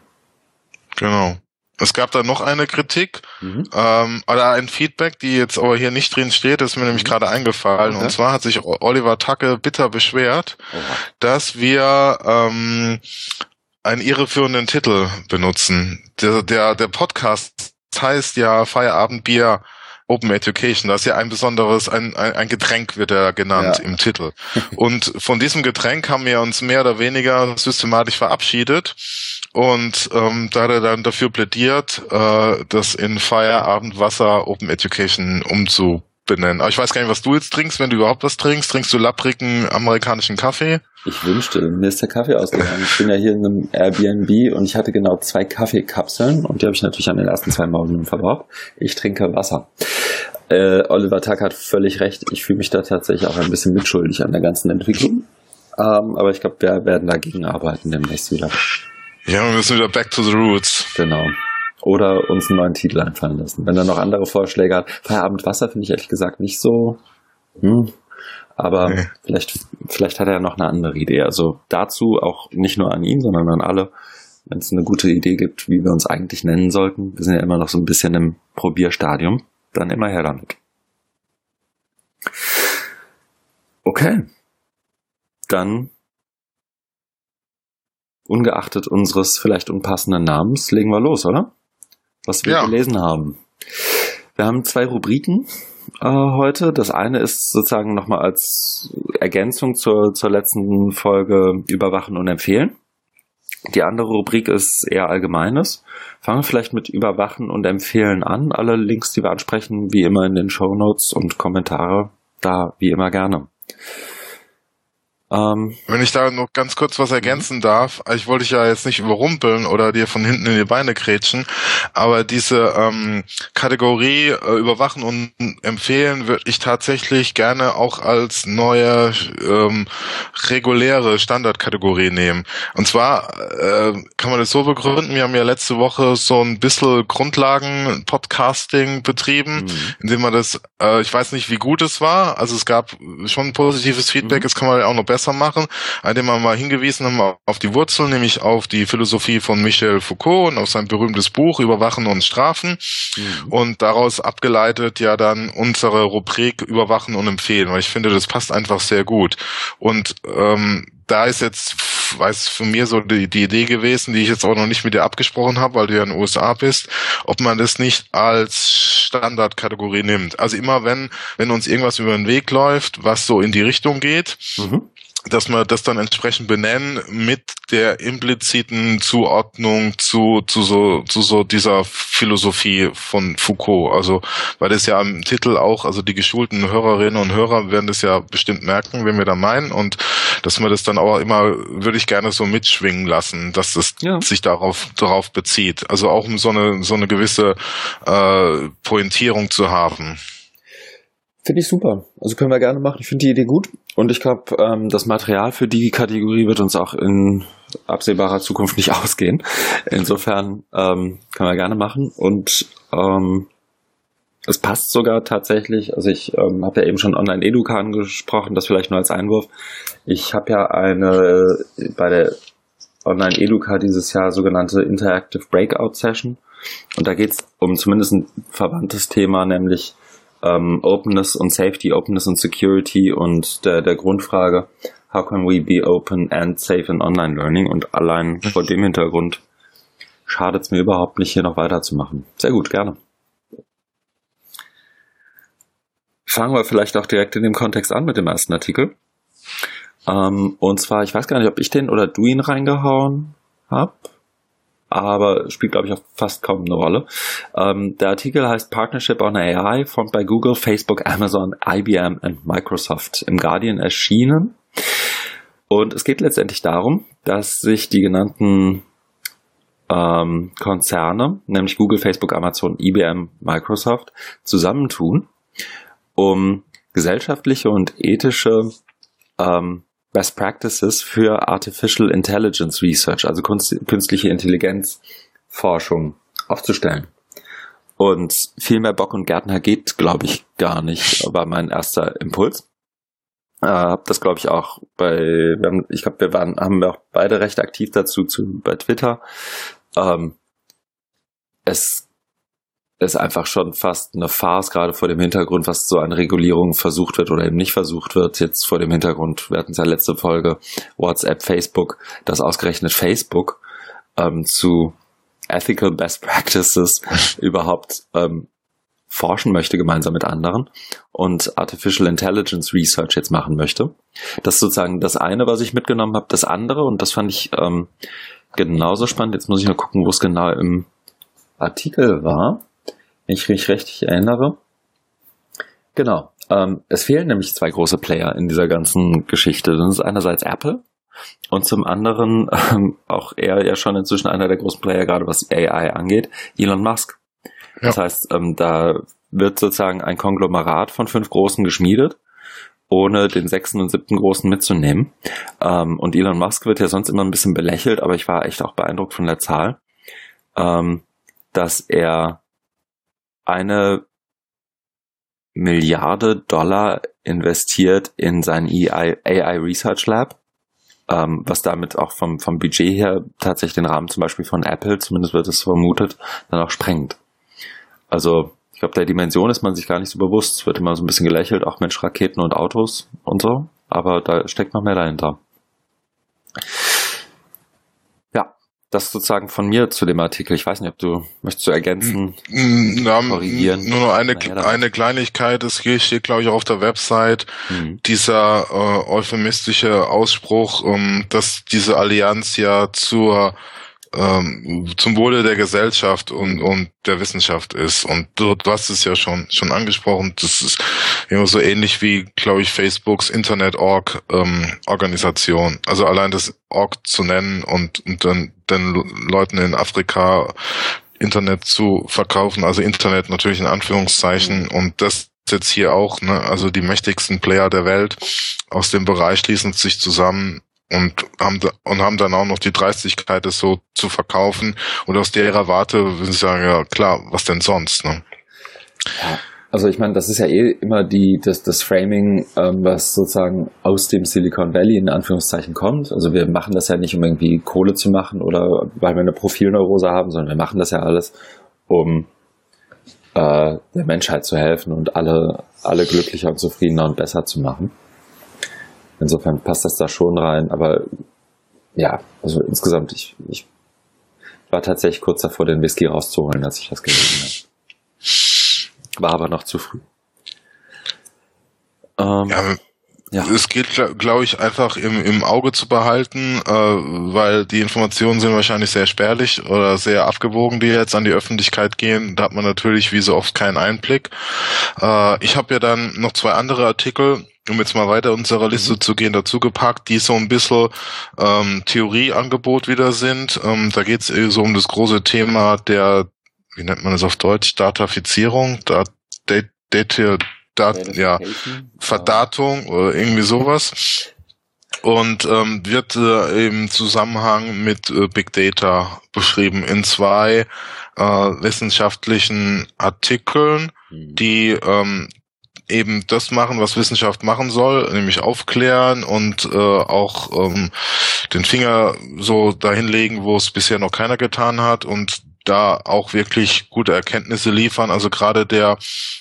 Genau. Es gab da noch eine Kritik mhm. ähm, oder ein Feedback, die jetzt aber hier nicht drin steht, ist mir nämlich mhm. gerade eingefallen. Okay. Und zwar hat sich Oliver Tacke bitter beschwert, Oha. dass wir ähm, einen irreführenden Titel benutzen. Der, der, der Podcast heißt ja Feierabendbier Open Education. Das ist ja ein besonderes, ein, ein, ein Getränk wird er genannt ja. im Titel. Und von diesem Getränk haben wir uns mehr oder weniger systematisch verabschiedet. Und ähm, da hat er dann dafür plädiert, äh, das in Feierabendwasser Open Education umzu benennen. Aber ich weiß gar nicht, was du jetzt trinkst, wenn du überhaupt was trinkst. Trinkst du lapprigen amerikanischen Kaffee? Ich wünschte, mir ist der Kaffee ausgegangen. Ich bin ja hier in einem Airbnb und ich hatte genau zwei Kaffeekapseln und die habe ich natürlich an den ersten zwei Morgen verbraucht. Ich trinke Wasser. Äh, Oliver Tack hat völlig recht. Ich fühle mich da tatsächlich auch ein bisschen mitschuldig an der ganzen Entwicklung. Ähm, aber ich glaube, wir werden dagegen arbeiten demnächst wieder. Ja, wir müssen wieder back to the roots. Genau oder uns einen neuen Titel einfallen lassen. Wenn er noch andere Vorschläge hat. Feierabend Wasser finde ich ehrlich gesagt nicht so. Hm. Aber okay. vielleicht, vielleicht hat er noch eine andere Idee. Also dazu auch nicht nur an ihn, sondern an alle, wenn es eine gute Idee gibt, wie wir uns eigentlich nennen sollten. Wir sind ja immer noch so ein bisschen im Probierstadium. Dann immer her damit. Okay. Dann ungeachtet unseres vielleicht unpassenden Namens, legen wir los, oder? Was wir ja. gelesen haben. Wir haben zwei Rubriken äh, heute. Das eine ist sozusagen nochmal als Ergänzung zur, zur letzten Folge Überwachen und Empfehlen. Die andere Rubrik ist eher Allgemeines. Fangen wir vielleicht mit Überwachen und Empfehlen an. Alle Links, die wir ansprechen, wie immer in den Show Notes und Kommentare, da wie immer gerne. Ähm, Wenn ich da noch ganz kurz was ergänzen darf, also ich wollte dich ja jetzt nicht überrumpeln oder dir von hinten in die Beine kretschen, aber diese ähm, Kategorie äh, überwachen und empfehlen würde ich tatsächlich gerne auch als neue ähm, reguläre Standardkategorie nehmen. Und zwar äh, kann man das so begründen, wir haben ja letzte Woche so ein bisschen Grundlagen-Podcasting betrieben, mhm. indem man das, äh, ich weiß nicht, wie gut es war, also es gab schon positives Feedback, mhm. das kann man auch noch besser besser machen, indem wir mal hingewiesen haben auf die Wurzeln, nämlich auf die Philosophie von Michel Foucault und auf sein berühmtes Buch Überwachen und Strafen mhm. und daraus abgeleitet ja dann unsere Rubrik Überwachen und Empfehlen, weil ich finde, das passt einfach sehr gut. Und ähm, da ist jetzt, weiß für mir so die, die Idee gewesen, die ich jetzt auch noch nicht mit dir abgesprochen habe, weil du ja in den USA bist, ob man das nicht als Standardkategorie nimmt. Also immer wenn, wenn uns irgendwas über den Weg läuft, was so in die Richtung geht, mhm dass wir das dann entsprechend benennen mit der impliziten Zuordnung zu, zu so, zu so dieser Philosophie von Foucault. Also, weil das ja im Titel auch, also die geschulten Hörerinnen und Hörer werden das ja bestimmt merken, wenn wir da meinen und dass man das dann auch immer, würde ich gerne so mitschwingen lassen, dass es ja. sich darauf, darauf bezieht. Also auch um so eine, so eine gewisse, äh, Pointierung zu haben. Finde ich super. Also können wir gerne machen. Ich finde die Idee gut. Und ich glaube, ähm, das Material für die Kategorie wird uns auch in absehbarer Zukunft nicht ausgehen. Insofern ähm, können wir gerne machen. Und ähm, es passt sogar tatsächlich. Also ich ähm, habe ja eben schon Online-Educa angesprochen, das vielleicht nur als Einwurf. Ich habe ja eine bei der Online-Educa dieses Jahr sogenannte Interactive Breakout Session. Und da geht es um zumindest ein verwandtes Thema, nämlich ähm, Openness und Safety, Openness und Security und der, der Grundfrage, how can we be open and safe in Online Learning? Und allein vor dem Hintergrund schadet es mir überhaupt nicht, hier noch weiterzumachen. Sehr gut, gerne. Fangen wir vielleicht auch direkt in dem Kontext an mit dem ersten Artikel. Ähm, und zwar, ich weiß gar nicht, ob ich den oder du ihn reingehauen hab aber spielt, glaube ich, auch fast kaum eine Rolle. Ähm, der Artikel heißt Partnership on AI, formed by Google, Facebook, Amazon, IBM und Microsoft. Im Guardian erschienen. Und es geht letztendlich darum, dass sich die genannten ähm, Konzerne, nämlich Google, Facebook, Amazon, IBM, Microsoft, zusammentun, um gesellschaftliche und ethische ähm, Best Practices für Artificial Intelligence Research, also künstliche Intelligenz Forschung aufzustellen. Und viel mehr Bock und Gärtner geht, glaube ich, gar nicht, war mein erster Impuls. Äh, hab das, glaube ich, auch bei, haben, ich glaube, wir waren, haben wir auch beide recht aktiv dazu zu, bei Twitter. Ähm, es ist einfach schon fast eine Farce, gerade vor dem Hintergrund, was so an Regulierung versucht wird oder eben nicht versucht wird. Jetzt vor dem Hintergrund, wir hatten es ja letzte Folge, WhatsApp, Facebook, dass ausgerechnet Facebook ähm, zu Ethical Best Practices überhaupt ähm, forschen möchte, gemeinsam mit anderen und Artificial Intelligence Research jetzt machen möchte. Das ist sozusagen das eine, was ich mitgenommen habe. Das andere, und das fand ich ähm, genauso spannend, jetzt muss ich mal gucken, wo es genau im Artikel war wenn ich mich richtig erinnere. Genau. Ähm, es fehlen nämlich zwei große Player in dieser ganzen Geschichte. Das ist einerseits Apple und zum anderen ähm, auch er ja schon inzwischen einer der großen Player, gerade was AI angeht, Elon Musk. Ja. Das heißt, ähm, da wird sozusagen ein Konglomerat von fünf Großen geschmiedet, ohne den sechsten und siebten Großen mitzunehmen. Ähm, und Elon Musk wird ja sonst immer ein bisschen belächelt, aber ich war echt auch beeindruckt von der Zahl, ähm, dass er eine Milliarde Dollar investiert in sein AI, AI Research Lab, ähm, was damit auch vom, vom Budget her tatsächlich den Rahmen zum Beispiel von Apple, zumindest wird es vermutet, dann auch sprengt. Also ich glaube, der Dimension ist man sich gar nicht so bewusst. Es wird immer so ein bisschen gelächelt, auch Mensch, Raketen und Autos und so, aber da steckt noch mehr dahinter. Das sozusagen von mir zu dem Artikel. Ich weiß nicht, ob du möchtest du ergänzen, Na, korrigieren. Nur noch eine, naja, eine Kleinigkeit. Es steht, glaube ich, auch auf der Website mhm. dieser äh, euphemistische Ausspruch, um, dass diese Allianz ja zur ähm, zum Wohle der Gesellschaft und, und der Wissenschaft ist. Und du, du hast es ja schon, schon angesprochen, das ist immer so ähnlich wie, glaube ich, Facebooks Internet-Org ähm, Organisation. Also allein das Org zu nennen und, und dann den Leuten in Afrika Internet zu verkaufen, also Internet natürlich in Anführungszeichen und das jetzt hier auch, ne, also die mächtigsten Player der Welt aus dem Bereich schließen sich zusammen und haben und haben dann auch noch die Dreistigkeit, es so zu verkaufen. Und aus der Warte würde ich sagen, ja klar, was denn sonst? Ne? Ja, also ich meine, das ist ja eh immer die das, das Framing, ähm, was sozusagen aus dem Silicon Valley in Anführungszeichen kommt. Also wir machen das ja nicht, um irgendwie Kohle zu machen oder weil wir eine Profilneurose haben, sondern wir machen das ja alles, um äh, der Menschheit zu helfen und alle alle glücklicher und zufriedener und besser zu machen. Insofern passt das da schon rein. Aber ja, also insgesamt, ich, ich war tatsächlich kurz davor, den Whisky rauszuholen, als ich das gelesen habe. War aber noch zu früh. Ähm, ja, ja. Es geht, glaube ich, einfach im, im Auge zu behalten, äh, weil die Informationen sind wahrscheinlich sehr spärlich oder sehr abgewogen, die jetzt an die Öffentlichkeit gehen. Da hat man natürlich wie so oft keinen Einblick. Äh, ich habe ja dann noch zwei andere Artikel, um jetzt mal weiter unserer Liste mhm. zu gehen, dazu gepackt, die so ein bisschen ähm, Theorieangebot wieder sind. Ähm, da geht es so um das große Thema der, wie nennt man das auf Deutsch, Datafizierung, Dat, Dat, Dat, Dat, ja, Verdatung oder irgendwie sowas. Und ähm, wird äh, im Zusammenhang mit äh, Big Data beschrieben in zwei äh, wissenschaftlichen Artikeln, mhm. die ähm, eben das machen, was Wissenschaft machen soll, nämlich aufklären und äh, auch ähm, den Finger so dahin legen, wo es bisher noch keiner getan hat und da auch wirklich gute Erkenntnisse liefern. Also gerade der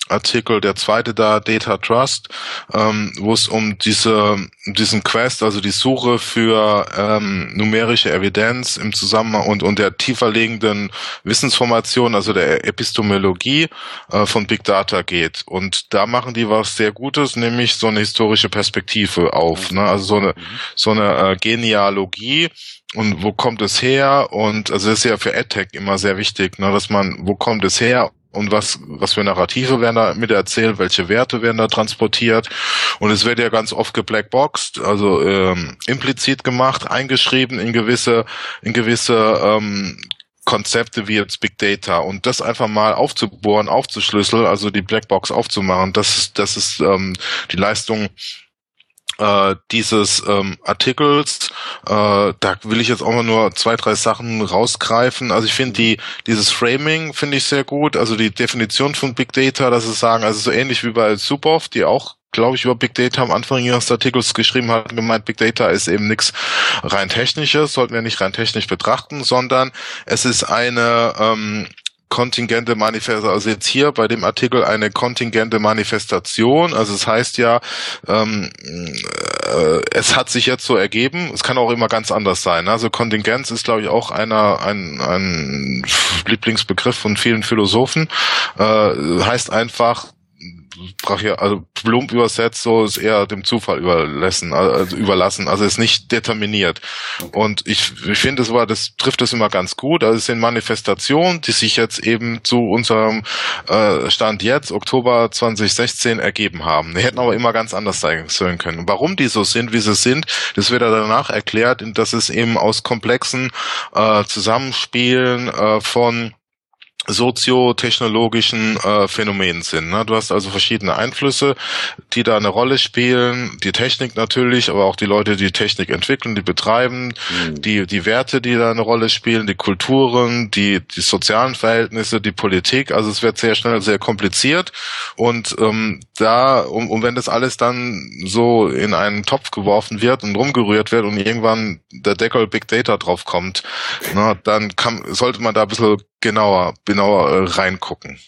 Artikel, der zweite da, Data Trust, ähm, wo es um diese, diesen Quest, also die Suche für ähm, numerische Evidenz im Zusammenhang und, und der tieferlegenden Wissensformation, also der Epistemologie äh, von Big Data geht. Und da machen die was sehr Gutes, nämlich so eine historische Perspektive auf. Ne? Also so eine, so eine äh, Genealogie und wo kommt es her? Und also das ist ja für AdTech immer sehr wichtig, ne, dass man, wo kommt es her? Und was, was für Narrative werden da mit erzählt, welche Werte werden da transportiert. Und es wird ja ganz oft geblackboxed, also ähm, implizit gemacht, eingeschrieben in gewisse, in gewisse ähm, Konzepte wie jetzt Big Data und das einfach mal aufzubohren, aufzuschlüsseln, also die Blackbox aufzumachen, das ist, das ist ähm, die Leistung äh, dieses ähm, Artikels. Äh, da will ich jetzt auch mal nur zwei, drei Sachen rausgreifen. Also ich finde die dieses Framing finde ich sehr gut. Also die Definition von Big Data, dass sie sagen, also so ähnlich wie bei Suboff, die auch glaube ich, über Big Data am Anfang ihres Artikels geschrieben hat, gemeint, Big Data ist eben nichts rein technisches, sollten wir nicht rein technisch betrachten, sondern es ist eine ähm, kontingente Manifestation, also jetzt hier bei dem Artikel eine kontingente Manifestation, also es heißt ja, ähm, äh, es hat sich jetzt so ergeben, es kann auch immer ganz anders sein. Also Kontingenz ist, glaube ich, auch einer ein, ein Lieblingsbegriff von vielen Philosophen, äh, heißt einfach, also plump übersetzt, so ist eher dem Zufall überlassen, also überlassen, also ist nicht determiniert. Und ich, ich finde, das war, das trifft das immer ganz gut. Also es sind Manifestationen, die sich jetzt eben zu unserem äh, Stand jetzt, Oktober 2016, ergeben haben. Die hätten aber immer ganz anders sein können. Warum die so sind, wie sie sind, das wird danach erklärt, dass es eben aus komplexen äh, Zusammenspielen äh, von soziotechnologischen äh, Phänomenen sind. Ne? Du hast also verschiedene Einflüsse, die da eine Rolle spielen. Die Technik natürlich, aber auch die Leute, die Technik entwickeln, die betreiben, mhm. die die Werte, die da eine Rolle spielen, die Kulturen, die die sozialen Verhältnisse, die Politik. Also es wird sehr schnell sehr kompliziert und ähm, da und, und wenn das alles dann so in einen Topf geworfen wird und rumgerührt wird und irgendwann der Deckel Big Data drauf kommt, na, dann kann, sollte man da ein bisschen genauer, genauer äh, reingucken.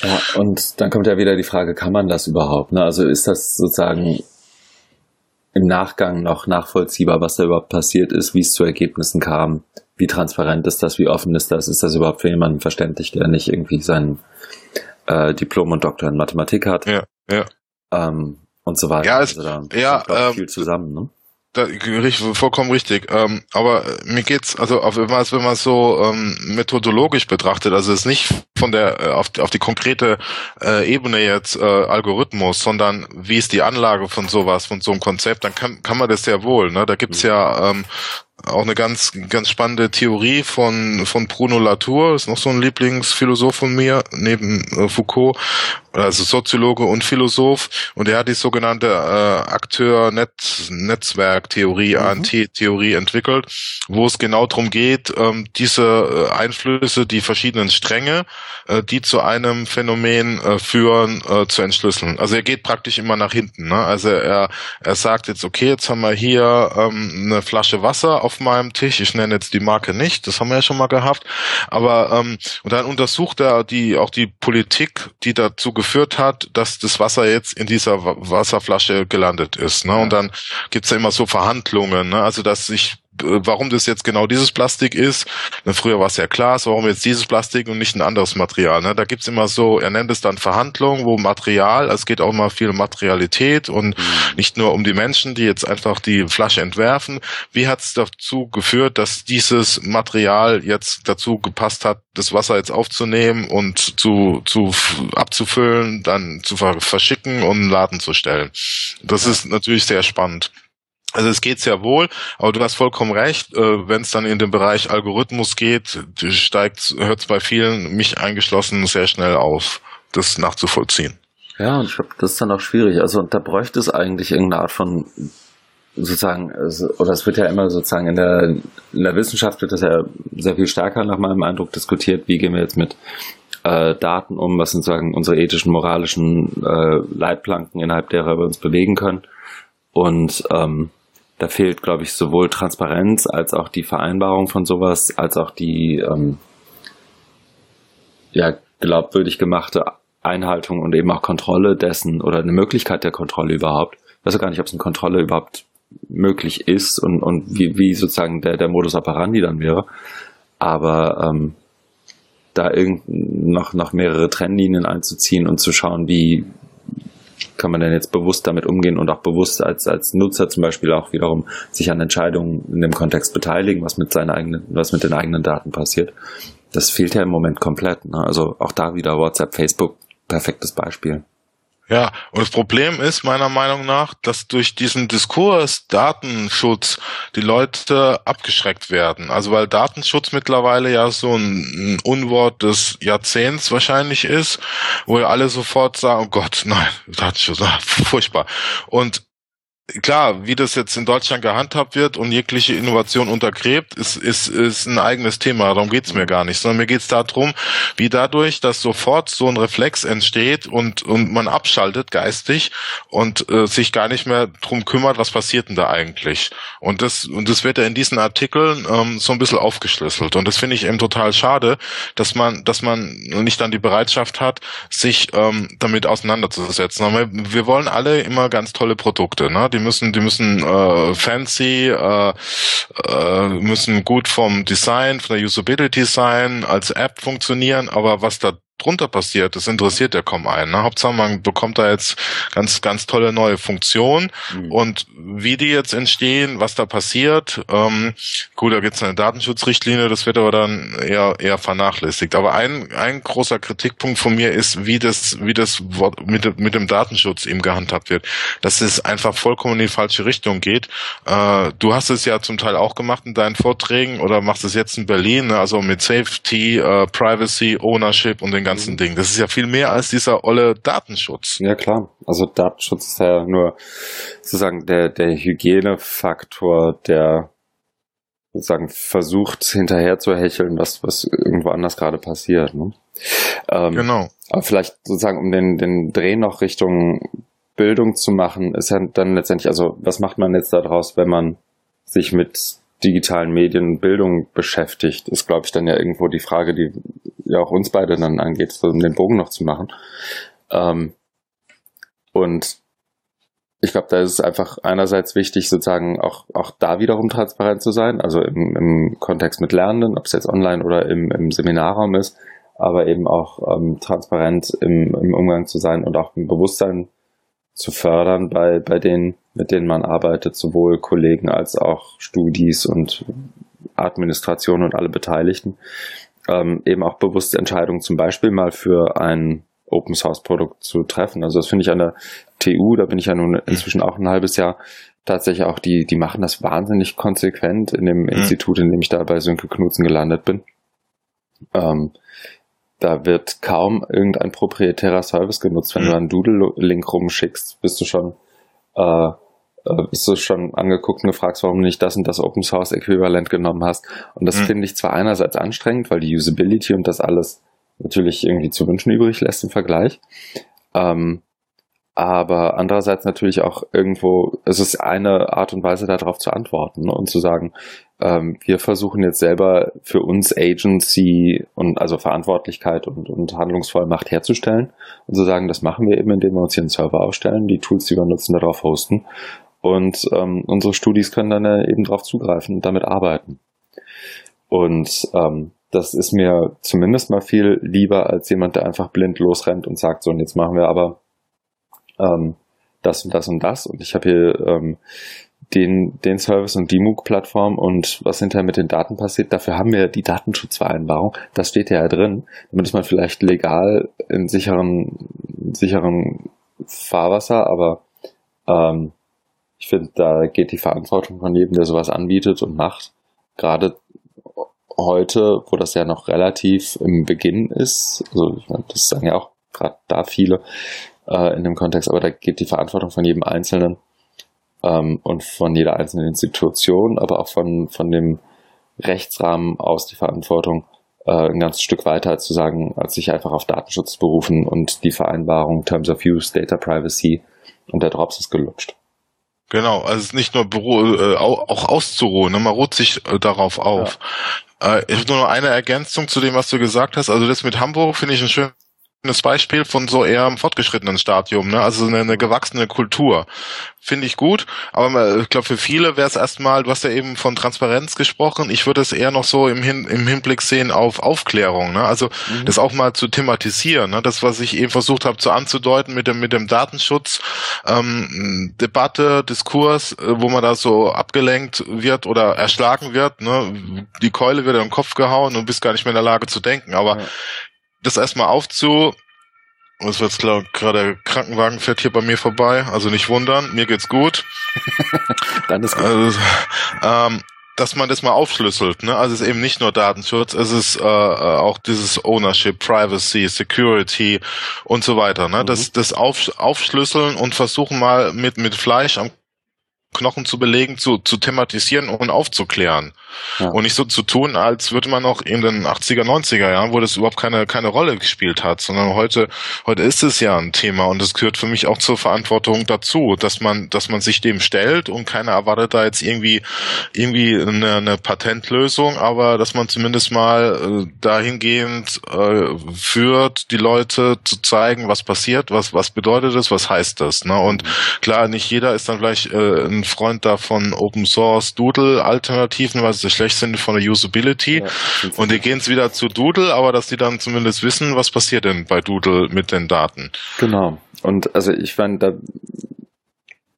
Ja, und dann kommt ja wieder die Frage, kann man das überhaupt? Ne? Also ist das sozusagen im Nachgang noch nachvollziehbar, was da überhaupt passiert ist, wie es zu Ergebnissen kam? Wie transparent ist das? Wie offen ist das? Ist das überhaupt für jemanden verständlich, der nicht irgendwie sein äh, Diplom und Doktor in Mathematik hat? Ja, ja. Ähm, und so weiter. Ja, es, also da ja, ähm, viel zusammen, ne? Da, vollkommen richtig. Ähm, aber mir geht's, also auf, wenn man es wenn man so ähm, methodologisch betrachtet, also es ist nicht von der äh, auf, auf die konkrete äh, Ebene jetzt äh, Algorithmus, sondern wie ist die Anlage von sowas, von so einem Konzept, dann kann, kann man das sehr wohl. Ne? Da gibt's mhm. ja ähm, auch eine ganz ganz spannende Theorie von von Bruno Latour, ist noch so ein Lieblingsphilosoph von mir neben äh, Foucault, also Soziologe und Philosoph und er hat die sogenannte äh, Akteur-Netzwerk-Theorie, mhm. ANT-Theorie entwickelt, wo es genau darum geht, ähm, diese äh, Einflüsse, die verschiedenen Stränge, äh, die zu einem Phänomen äh, führen, äh, zu entschlüsseln. Also er geht praktisch immer nach hinten. Ne? Also er, er sagt jetzt, okay, jetzt haben wir hier ähm, eine Flasche Wasser auf meinem Tisch, ich nenne jetzt die Marke nicht, das haben wir ja schon mal gehabt, aber ähm, und dann untersucht er die auch die Politik, die dazu geführt hat, dass das Wasser jetzt in dieser Wasserflasche gelandet ist. Ne? Und dann gibt's ja immer so Verhandlungen, ne? also dass sich warum das jetzt genau dieses Plastik ist. Früher war es ja klar, warum jetzt dieses Plastik und nicht ein anderes Material. Ne? Da gibt's immer so, er nennt es dann Verhandlungen, wo Material, es geht auch immer viel um Materialität und mhm. nicht nur um die Menschen, die jetzt einfach die Flasche entwerfen. Wie hat es dazu geführt, dass dieses Material jetzt dazu gepasst hat, das Wasser jetzt aufzunehmen und zu, zu abzufüllen, dann zu verschicken und einen Laden zu stellen? Das ja. ist natürlich sehr spannend. Also es geht sehr wohl, aber du hast vollkommen recht, äh, wenn es dann in den Bereich Algorithmus geht, steigt, hört es bei vielen, mich eingeschlossen, sehr schnell auf, das nachzuvollziehen. Ja, und ich glaube, das ist dann auch schwierig. Also da bräuchte es eigentlich irgendeine Art von sozusagen, oder es wird ja immer sozusagen in der, in der Wissenschaft wird das ja sehr viel stärker nach meinem Eindruck diskutiert, wie gehen wir jetzt mit äh, Daten um, was sind sozusagen unsere ethischen, moralischen äh, Leitplanken, innerhalb derer wir uns bewegen können. Und ähm, da fehlt, glaube ich, sowohl Transparenz als auch die Vereinbarung von sowas, als auch die ähm, ja, glaubwürdig gemachte Einhaltung und eben auch Kontrolle dessen oder eine Möglichkeit der Kontrolle überhaupt. Ich weiß auch gar nicht, ob es eine Kontrolle überhaupt möglich ist und, und wie, wie sozusagen der, der Modus operandi dann wäre. Aber ähm, da irgend noch, noch mehrere Trennlinien einzuziehen und zu schauen, wie, kann man denn jetzt bewusst damit umgehen und auch bewusst als, als Nutzer zum Beispiel auch wiederum sich an Entscheidungen in dem Kontext beteiligen, was mit seinen eigenen, was mit den eigenen Daten passiert. Das fehlt ja im Moment komplett. Ne? Also auch da wieder WhatsApp, Facebook, perfektes Beispiel. Ja, und das Problem ist meiner Meinung nach, dass durch diesen Diskurs Datenschutz die Leute abgeschreckt werden. Also weil Datenschutz mittlerweile ja so ein, Unwort des Jahrzehnts wahrscheinlich ist, wo ja alle sofort sagen, oh Gott, nein, Datenschutz, ah, furchtbar. Und klar, wie das jetzt in Deutschland gehandhabt wird und jegliche Innovation untergräbt, ist, ist, ist ein eigenes Thema. Darum geht's mir gar nicht, sondern mir geht's darum, wie dadurch, dass sofort so ein Reflex entsteht und, und man abschaltet geistig und äh, sich gar nicht mehr drum kümmert, was passiert denn da eigentlich. Und das, und das wird ja in diesen Artikeln ähm, so ein bisschen aufgeschlüsselt. Und das finde ich eben total schade, dass man, dass man nicht dann die Bereitschaft hat, sich ähm, damit auseinanderzusetzen. Aber wir wollen alle immer ganz tolle Produkte. Ne? Die müssen, die müssen äh, fancy, äh, äh, müssen gut vom Design, von der Usability sein, als App funktionieren, aber was da drunter passiert, das interessiert ja kaum einen. Ne? Hauptsache man bekommt da jetzt ganz, ganz tolle neue Funktionen mhm. und wie die jetzt entstehen, was da passiert, ähm, gut, da gibt es eine Datenschutzrichtlinie, das wird aber dann eher, eher vernachlässigt. Aber ein, ein großer Kritikpunkt von mir ist, wie das, wie das mit, mit dem Datenschutz eben gehandhabt wird. Dass es einfach vollkommen in die falsche Richtung geht. Äh, du hast es ja zum Teil auch gemacht in deinen Vorträgen oder machst es jetzt in Berlin, ne? also mit Safety, äh, Privacy, Ownership und den ganzen ganzen mhm. Ding. Das ist ja viel mehr als dieser olle Datenschutz. Ja klar. Also Datenschutz ist ja nur sozusagen der, der Hygienefaktor, der sozusagen versucht hinterher zu hecheln, was, was irgendwo anders gerade passiert. Ne? Ähm, genau. Aber vielleicht sozusagen, um den, den Dreh noch Richtung Bildung zu machen, ist ja dann letztendlich, also was macht man jetzt daraus, wenn man sich mit digitalen Medien Bildung beschäftigt, ist, glaube ich, dann ja irgendwo die Frage, die ja auch uns beide dann angeht, so um den Bogen noch zu machen. Ähm, und ich glaube, da ist es einfach einerseits wichtig, sozusagen auch, auch da wiederum transparent zu sein, also im, im Kontext mit Lernenden, ob es jetzt online oder im, im Seminarraum ist, aber eben auch ähm, transparent im, im Umgang zu sein und auch ein Bewusstsein zu fördern bei, bei den mit denen man arbeitet, sowohl Kollegen als auch Studis und Administration und alle Beteiligten, ähm, eben auch bewusste Entscheidungen zum Beispiel mal für ein Open Source Produkt zu treffen. Also das finde ich an der TU, da bin ich ja nun inzwischen auch ein halbes Jahr tatsächlich auch, die, die machen das wahnsinnig konsequent in dem mhm. Institut, in dem ich da bei Sönke Knutzen gelandet bin. Ähm, da wird kaum irgendein proprietärer Service genutzt. Wenn mhm. du einen Doodle-Link rumschickst, bist du schon, äh, äh, bist du schon angeguckt und gefragt, warum du nicht das und das Open Source Äquivalent genommen hast. Und das mhm. finde ich zwar einerseits anstrengend, weil die Usability und das alles natürlich irgendwie zu wünschen übrig lässt im Vergleich. Ähm, aber andererseits natürlich auch irgendwo, es ist eine Art und Weise darauf zu antworten ne, und zu sagen, ähm, wir versuchen jetzt selber für uns Agency und also Verantwortlichkeit und, und Handlungsvollmacht herzustellen und zu sagen, das machen wir eben, indem wir uns hier einen Server aufstellen, die Tools, die wir nutzen, darauf hosten und ähm, unsere Studis können dann eben darauf zugreifen und damit arbeiten. Und ähm, das ist mir zumindest mal viel lieber als jemand, der einfach blind losrennt und sagt, so und jetzt machen wir aber ähm, das und das und das und ich habe hier ähm, den, den Service und die MOOC-Plattform und was hinterher mit den Daten passiert, dafür haben wir die Datenschutzvereinbarung. Das steht ja, ja drin. Damit ist man vielleicht legal in sicheren, sicheren Fahrwasser, aber ähm, ich finde, da geht die Verantwortung von jedem, der sowas anbietet und macht, gerade heute, wo das ja noch relativ im Beginn ist, also das sagen ja auch gerade da viele, äh, in dem Kontext, aber da geht die Verantwortung von jedem Einzelnen ähm, und von jeder einzelnen Institution, aber auch von, von dem Rechtsrahmen aus die Verantwortung äh, ein ganzes Stück weiter zu sagen, als sich einfach auf Datenschutz berufen und die Vereinbarung Terms of Use, Data Privacy und der Drops ist gelutscht. Genau, also es ist nicht nur Büro, äh, auch auszuruhen, ne? man ruht sich äh, darauf auf. Ja. Äh, ich habe nur noch eine Ergänzung zu dem, was du gesagt hast. Also das mit Hamburg finde ich ein schönes schönes Beispiel von so eher im fortgeschrittenen Stadium, ne? Also eine, eine gewachsene Kultur. Finde ich gut, aber ich glaube für viele wäre es erstmal, du hast ja eben von Transparenz gesprochen, ich würde es eher noch so im, Hin, im Hinblick sehen auf Aufklärung, ne? Also mhm. das auch mal zu thematisieren, ne? Das, was ich eben versucht habe zu anzudeuten mit dem, mit dem Datenschutz, ähm, Debatte, Diskurs, äh, wo man da so abgelenkt wird oder erschlagen wird, ne? Die Keule wird in den Kopf gehauen und bist gar nicht mehr in der Lage zu denken. Aber ja das erstmal aufzu. Es wird klar, gerade der Krankenwagen fährt hier bei mir vorbei, also nicht wundern, mir geht's gut. Dann ist gut. Also, ähm, dass man das mal aufschlüsselt, ne? Also es ist eben nicht nur Datenschutz, es ist äh, äh auch dieses Ownership, Privacy, Security und so weiter, ne? Mhm. Das, das auf, aufschlüsseln und versuchen mal mit mit Fleisch am Knochen zu belegen, zu, zu thematisieren und aufzuklären. Ja. Und nicht so zu tun, als würde man noch in den 80er, 90er Jahren, wo das überhaupt keine, keine Rolle gespielt hat, sondern heute, heute ist es ja ein Thema und es gehört für mich auch zur Verantwortung dazu, dass man, dass man sich dem stellt und keiner erwartet da jetzt irgendwie, irgendwie eine, eine Patentlösung, aber dass man zumindest mal äh, dahingehend äh, führt, die Leute zu zeigen, was passiert, was, was bedeutet es, was heißt das, ne? Und klar, nicht jeder ist dann vielleicht äh, ein Freund davon Open Source Doodle Alternativen, weil sie schlecht sind von der Usability. Ja, und die gehen es wieder zu Doodle, aber dass die dann zumindest wissen, was passiert denn bei Doodle mit den Daten. Genau. Und also ich fand da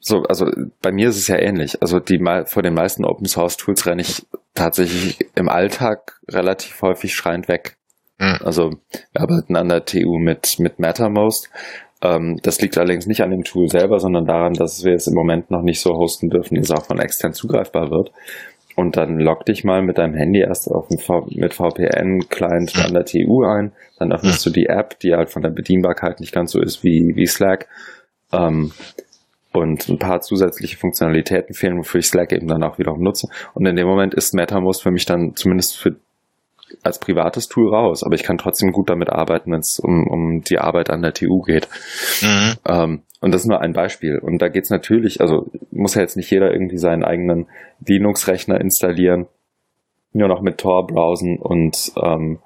so, also bei mir ist es ja ähnlich. Also die vor den meisten Open Source Tools renne ich tatsächlich im Alltag relativ häufig schreiend weg. Mhm. Also wir arbeiten an der TU mit, mit Mattermost das liegt allerdings nicht an dem Tool selber, sondern daran, dass wir es im Moment noch nicht so hosten dürfen, dass es auch von extern zugreifbar wird. Und dann log dich mal mit deinem Handy erst auf mit VPN-Client an der TU ein, dann öffnest du die App, die halt von der Bedienbarkeit nicht ganz so ist wie, wie Slack. Ähm, und ein paar zusätzliche Funktionalitäten fehlen, wofür ich Slack eben dann auch wiederum nutze. Und in dem Moment ist MetaMost für mich dann zumindest für als privates Tool raus, aber ich kann trotzdem gut damit arbeiten, wenn es um, um die Arbeit an der TU geht. Mhm. Ähm, und das ist nur ein Beispiel. Und da geht's natürlich, also muss ja jetzt nicht jeder irgendwie seinen eigenen Linux-Rechner installieren, nur noch mit Tor browsen und, ähm,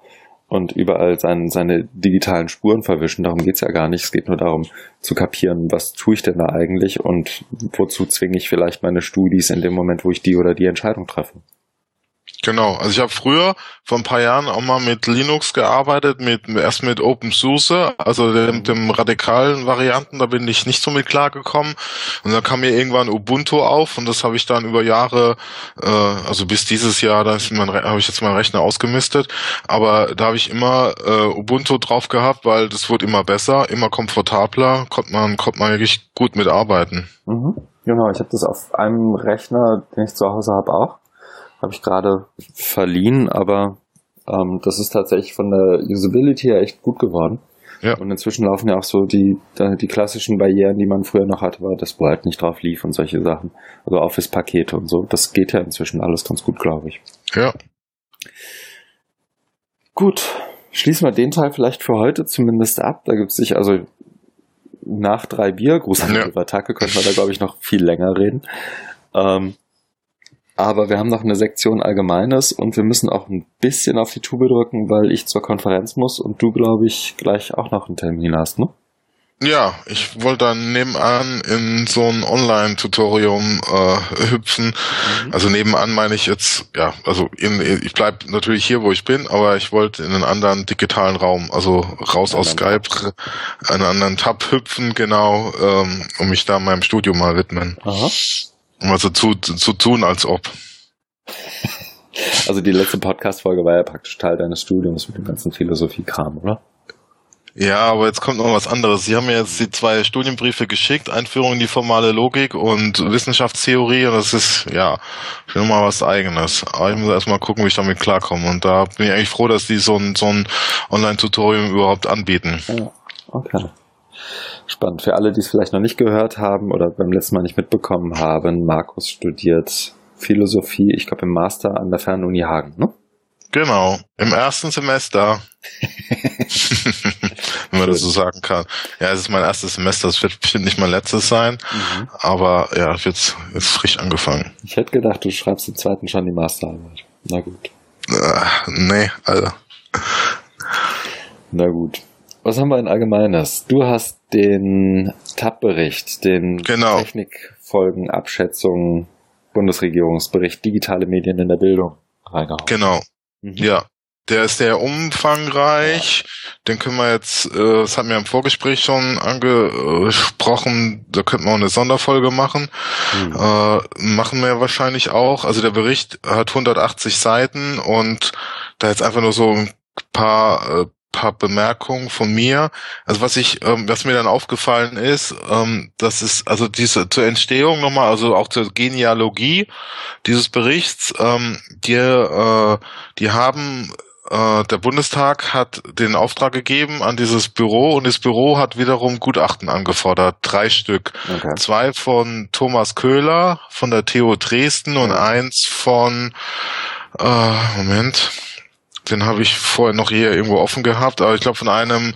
und überall sein, seine digitalen Spuren verwischen. Darum geht's ja gar nicht. Es geht nur darum zu kapieren, was tue ich denn da eigentlich und wozu zwinge ich vielleicht meine Studis in dem Moment, wo ich die oder die Entscheidung treffe. Genau, also ich habe früher vor ein paar Jahren auch mal mit Linux gearbeitet, mit erst mit OpenSUSE, also dem, dem radikalen Varianten, da bin ich nicht so mit klargekommen. Und dann kam mir irgendwann Ubuntu auf und das habe ich dann über Jahre, äh, also bis dieses Jahr, da habe ich jetzt meinen Rechner ausgemistet, aber da habe ich immer äh, Ubuntu drauf gehabt, weil das wurde immer besser, immer komfortabler, konnte man, konnte man wirklich gut mitarbeiten. Mhm. Genau, ich habe das auf einem Rechner, den ich zu Hause habe, auch habe ich gerade verliehen, aber ähm, das ist tatsächlich von der Usability her echt gut geworden. Ja. Und inzwischen laufen ja auch so die, die klassischen Barrieren, die man früher noch hatte, war, dass halt nicht drauf lief und solche Sachen. Also Office-Pakete und so. Das geht ja inzwischen alles ganz gut, glaube ich. Ja. Gut. Schließen wir den Teil vielleicht für heute zumindest ab. Da gibt es sich also nach drei Bier, Gruß an ja. Attacke, können wir da, glaube ich, noch viel länger reden. Ähm, aber wir haben noch eine Sektion Allgemeines und wir müssen auch ein bisschen auf die Tube drücken, weil ich zur Konferenz muss und du, glaube ich, gleich auch noch einen Termin hast, ne? Ja, ich wollte dann nebenan in so ein Online-Tutorium äh, hüpfen. Mhm. Also nebenan meine ich jetzt, ja, also in, ich bleib natürlich hier, wo ich bin, aber ich wollte in einen anderen digitalen Raum, also raus aus Skype, Tab. einen anderen Tab hüpfen, genau, ähm, um mich da meinem Studio mal widmen. Aha. Also zu, zu tun, als ob. Also die letzte Podcast-Folge war ja praktisch Teil deines Studiums mit dem ganzen Philosophie-Kram, oder? Ja, aber jetzt kommt noch was anderes. Sie haben mir jetzt die zwei Studienbriefe geschickt, Einführung in die formale Logik und Wissenschaftstheorie und das ist, ja, schon mal was eigenes. Aber ich muss erstmal gucken, wie ich damit klarkomme und da bin ich eigentlich froh, dass die so ein, so ein Online-Tutorium überhaupt anbieten. Ja, okay spannend. Für alle, die es vielleicht noch nicht gehört haben oder beim letzten Mal nicht mitbekommen haben, Markus studiert Philosophie, ich glaube im Master an der Fernuni Hagen, ne? Genau, im ersten Semester. Wenn man das so sagen kann. Ja, es ist mein erstes Semester, es wird nicht mein letztes sein, mhm. aber ja, jetzt ist frisch angefangen. Ich hätte gedacht, du schreibst im zweiten schon die Masterarbeit. Na gut. Äh, nee, Alter. Na gut. Was haben wir in Allgemeines? Du hast den TAP-Bericht, den genau. Technikfolgenabschätzung Bundesregierungsbericht Digitale Medien in der Bildung reingehauen. Genau. Mhm. Ja. Der ist sehr umfangreich. Ja. Den können wir jetzt, äh, das hatten wir im Vorgespräch schon angesprochen, da könnten wir auch eine Sonderfolge machen. Mhm. Äh, machen wir wahrscheinlich auch. Also der Bericht hat 180 Seiten und da jetzt einfach nur so ein paar äh, paar Bemerkungen von mir. Also was ich, ähm, was mir dann aufgefallen ist, ähm, das ist also diese zur Entstehung nochmal, also auch zur Genealogie dieses Berichts, ähm, die, äh, die haben äh, der Bundestag hat den Auftrag gegeben an dieses Büro und das Büro hat wiederum Gutachten angefordert, drei Stück. Okay. Zwei von Thomas Köhler von der TU Dresden und eins von äh, Moment den habe ich vorher noch hier irgendwo offen gehabt, aber ich glaube von einem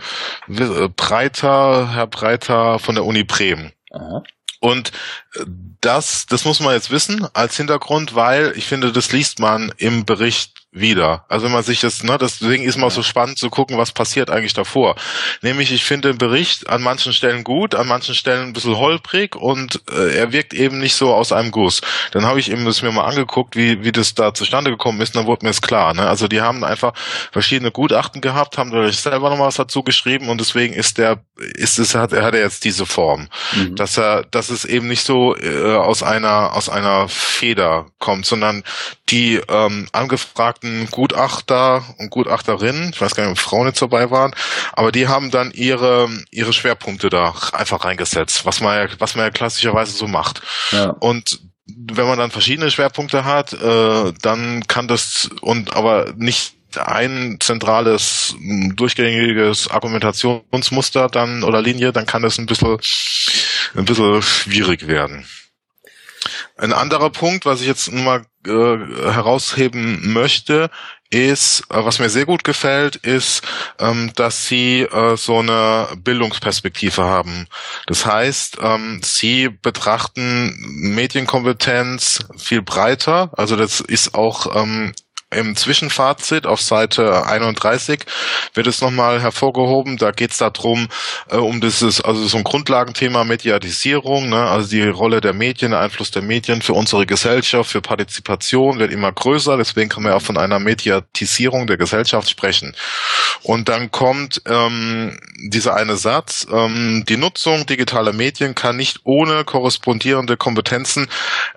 äh, Breiter, Herr Breiter von der Uni Bremen. Aha. Und äh, das, das muss man jetzt wissen als Hintergrund, weil ich finde, das liest man im Bericht wieder. Also wenn man sich das, ne, deswegen ist mal so spannend zu gucken, was passiert eigentlich davor. Nämlich, ich finde den Bericht an manchen Stellen gut, an manchen Stellen ein bisschen holprig und äh, er wirkt eben nicht so aus einem Guss. Dann habe ich eben das mir mal angeguckt, wie, wie das da zustande gekommen ist, und dann wurde mir es klar. Ne? Also die haben einfach verschiedene Gutachten gehabt, haben dadurch selber noch was dazu geschrieben und deswegen ist der, ist es, hat, er hat er jetzt diese Form. Mhm. Dass er, dass es eben nicht so äh, aus einer, aus einer Feder kommt, sondern die ähm, angefragten Gutachter und Gutachterinnen, ich weiß gar nicht, ob Frauen jetzt dabei waren, aber die haben dann ihre ihre Schwerpunkte da einfach reingesetzt, was man ja, was man ja klassischerweise so macht. Ja. Und wenn man dann verschiedene Schwerpunkte hat, äh, dann kann das und aber nicht ein zentrales durchgängiges Argumentationsmuster dann oder Linie, dann kann das ein bisschen ein bisschen schwierig werden. Ein anderer Punkt, was ich jetzt mal äh, herausheben möchte, ist, äh, was mir sehr gut gefällt, ist, ähm, dass sie äh, so eine Bildungsperspektive haben. Das heißt, ähm, sie betrachten Medienkompetenz viel breiter. Also das ist auch ähm, im Zwischenfazit auf Seite 31 wird es nochmal hervorgehoben. Da geht es darum, äh, um dieses, also so ein Grundlagenthema Mediatisierung, ne? also die Rolle der Medien, der Einfluss der Medien für unsere Gesellschaft, für Partizipation wird immer größer. Deswegen kann man auch von einer Mediatisierung der Gesellschaft sprechen. Und dann kommt ähm, dieser eine Satz, ähm, die Nutzung digitaler Medien kann nicht ohne korrespondierende Kompetenzen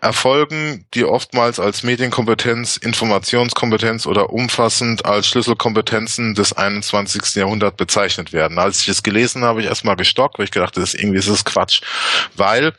erfolgen, die oftmals als Medienkompetenz, Informationskompetenz oder umfassend als Schlüsselkompetenzen des 21. Jahrhunderts bezeichnet werden. Als ich es gelesen habe, ich erstmal gestockt, weil ich gedacht, das ist irgendwie das Quatsch, weil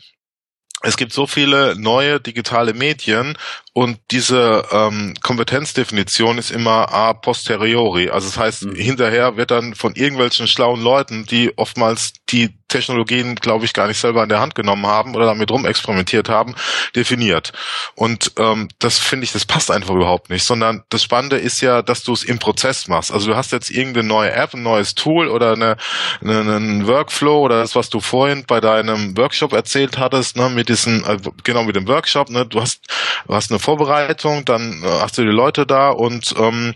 es gibt so viele neue digitale Medien und diese ähm, Kompetenzdefinition ist immer a posteriori. Also das heißt, mhm. hinterher wird dann von irgendwelchen schlauen Leuten, die oftmals die Technologien, glaube ich, gar nicht selber in der Hand genommen haben oder damit rumexperimentiert haben, definiert. Und ähm, das finde ich, das passt einfach überhaupt nicht, sondern das Spannende ist ja, dass du es im Prozess machst. Also du hast jetzt irgendeine neue App, ein neues Tool oder eine, eine, einen Workflow oder das, was du vorhin bei deinem Workshop erzählt hattest, ne, mit diesen, äh, genau mit dem Workshop, ne, du hast, du hast eine Vorbereitung, dann äh, hast du die Leute da und ähm,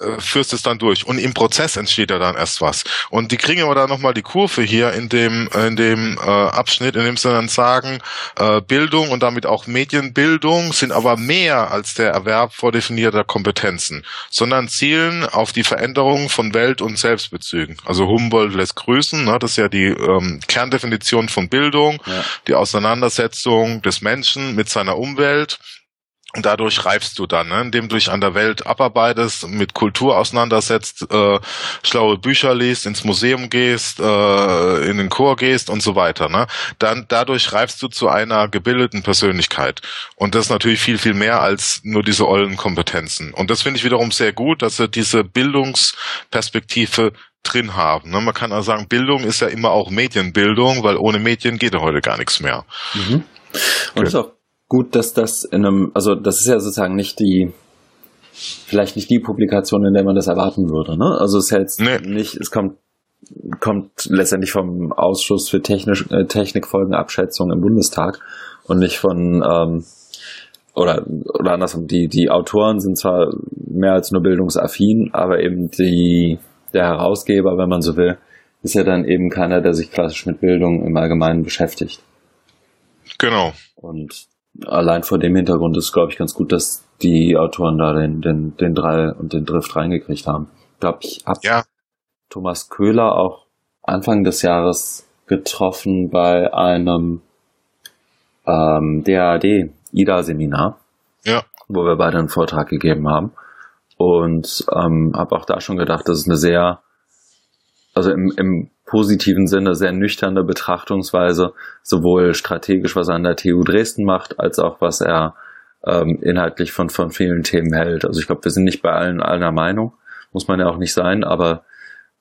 äh, führst es dann durch. Und im Prozess entsteht ja dann erst was. Und die kriegen aber da nochmal die Kurve hier in dem, in dem äh, Abschnitt, in dem sie dann sagen, äh, Bildung und damit auch Medienbildung sind aber mehr als der Erwerb vordefinierter Kompetenzen, sondern zielen auf die Veränderung von Welt- und Selbstbezügen. Also Humboldt lässt grüßen, ne, das ist ja die ähm, Kerndefinition von Bildung, ja. die Auseinandersetzung des Menschen mit seiner Umwelt und dadurch reifst du dann, ne? indem du dich an der Welt abarbeitest, mit Kultur auseinandersetzt, äh, schlaue Bücher liest, ins Museum gehst, äh, in den Chor gehst und so weiter. Ne? Dann dadurch reifst du zu einer gebildeten Persönlichkeit. Und das ist natürlich viel, viel mehr als nur diese ollen Kompetenzen. Und das finde ich wiederum sehr gut, dass sie diese Bildungsperspektive drin haben. Ne? Man kann also sagen, Bildung ist ja immer auch Medienbildung, weil ohne Medien geht ja heute gar nichts mehr. Mhm. Und okay. ist auch gut, dass das in einem, also das ist ja sozusagen nicht die, vielleicht nicht die Publikation, in der man das erwarten würde. Ne? Also es ist ja jetzt nee. nicht, es kommt kommt letztendlich vom Ausschuss für Technisch, äh, Technikfolgenabschätzung im Bundestag und nicht von ähm, oder oder andersrum, die die Autoren sind zwar mehr als nur bildungsaffin, aber eben die der Herausgeber, wenn man so will, ist ja dann eben keiner, der sich klassisch mit Bildung im Allgemeinen beschäftigt. Genau. Und allein vor dem Hintergrund ist, glaube ich, ganz gut, dass die Autoren da den, den, den Drall und den Drift reingekriegt haben. Ich glaube, ich habe ja. Thomas Köhler auch Anfang des Jahres getroffen bei einem ähm, DAD-IDA-Seminar, ja. wo wir beide einen Vortrag gegeben haben. Und ähm, habe auch da schon gedacht, das ist eine sehr, also im, im positiven Sinne sehr nüchterne Betrachtungsweise, sowohl strategisch, was er an der TU Dresden macht, als auch was er ähm, inhaltlich von, von vielen Themen hält. Also ich glaube, wir sind nicht bei allen einer Meinung, muss man ja auch nicht sein, aber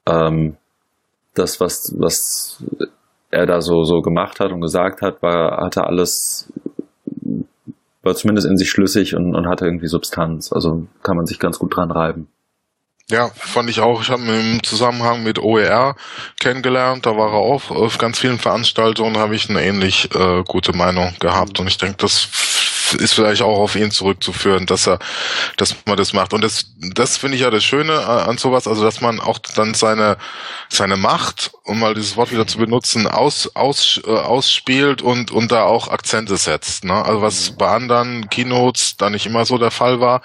ähm, das, was, was er da so, so gemacht hat und gesagt hat, war, hatte alles, war zumindest in sich schlüssig und, und hatte irgendwie Substanz. Also kann man sich ganz gut dran reiben. Ja, fand ich auch. Ich habe ihn im Zusammenhang mit OER kennengelernt. Da war er auch auf ganz vielen Veranstaltungen, habe ich eine ähnlich äh, gute Meinung gehabt. Und ich denke, das ist vielleicht auch auf ihn zurückzuführen, dass er, dass man das macht. Und das, das finde ich ja das Schöne an sowas, also dass man auch dann seine, seine Macht, um mal dieses Wort wieder zu benutzen, aus, aus, äh, ausspielt und, und da auch Akzente setzt. Ne? Also was bei anderen Keynotes da nicht immer so der Fall war,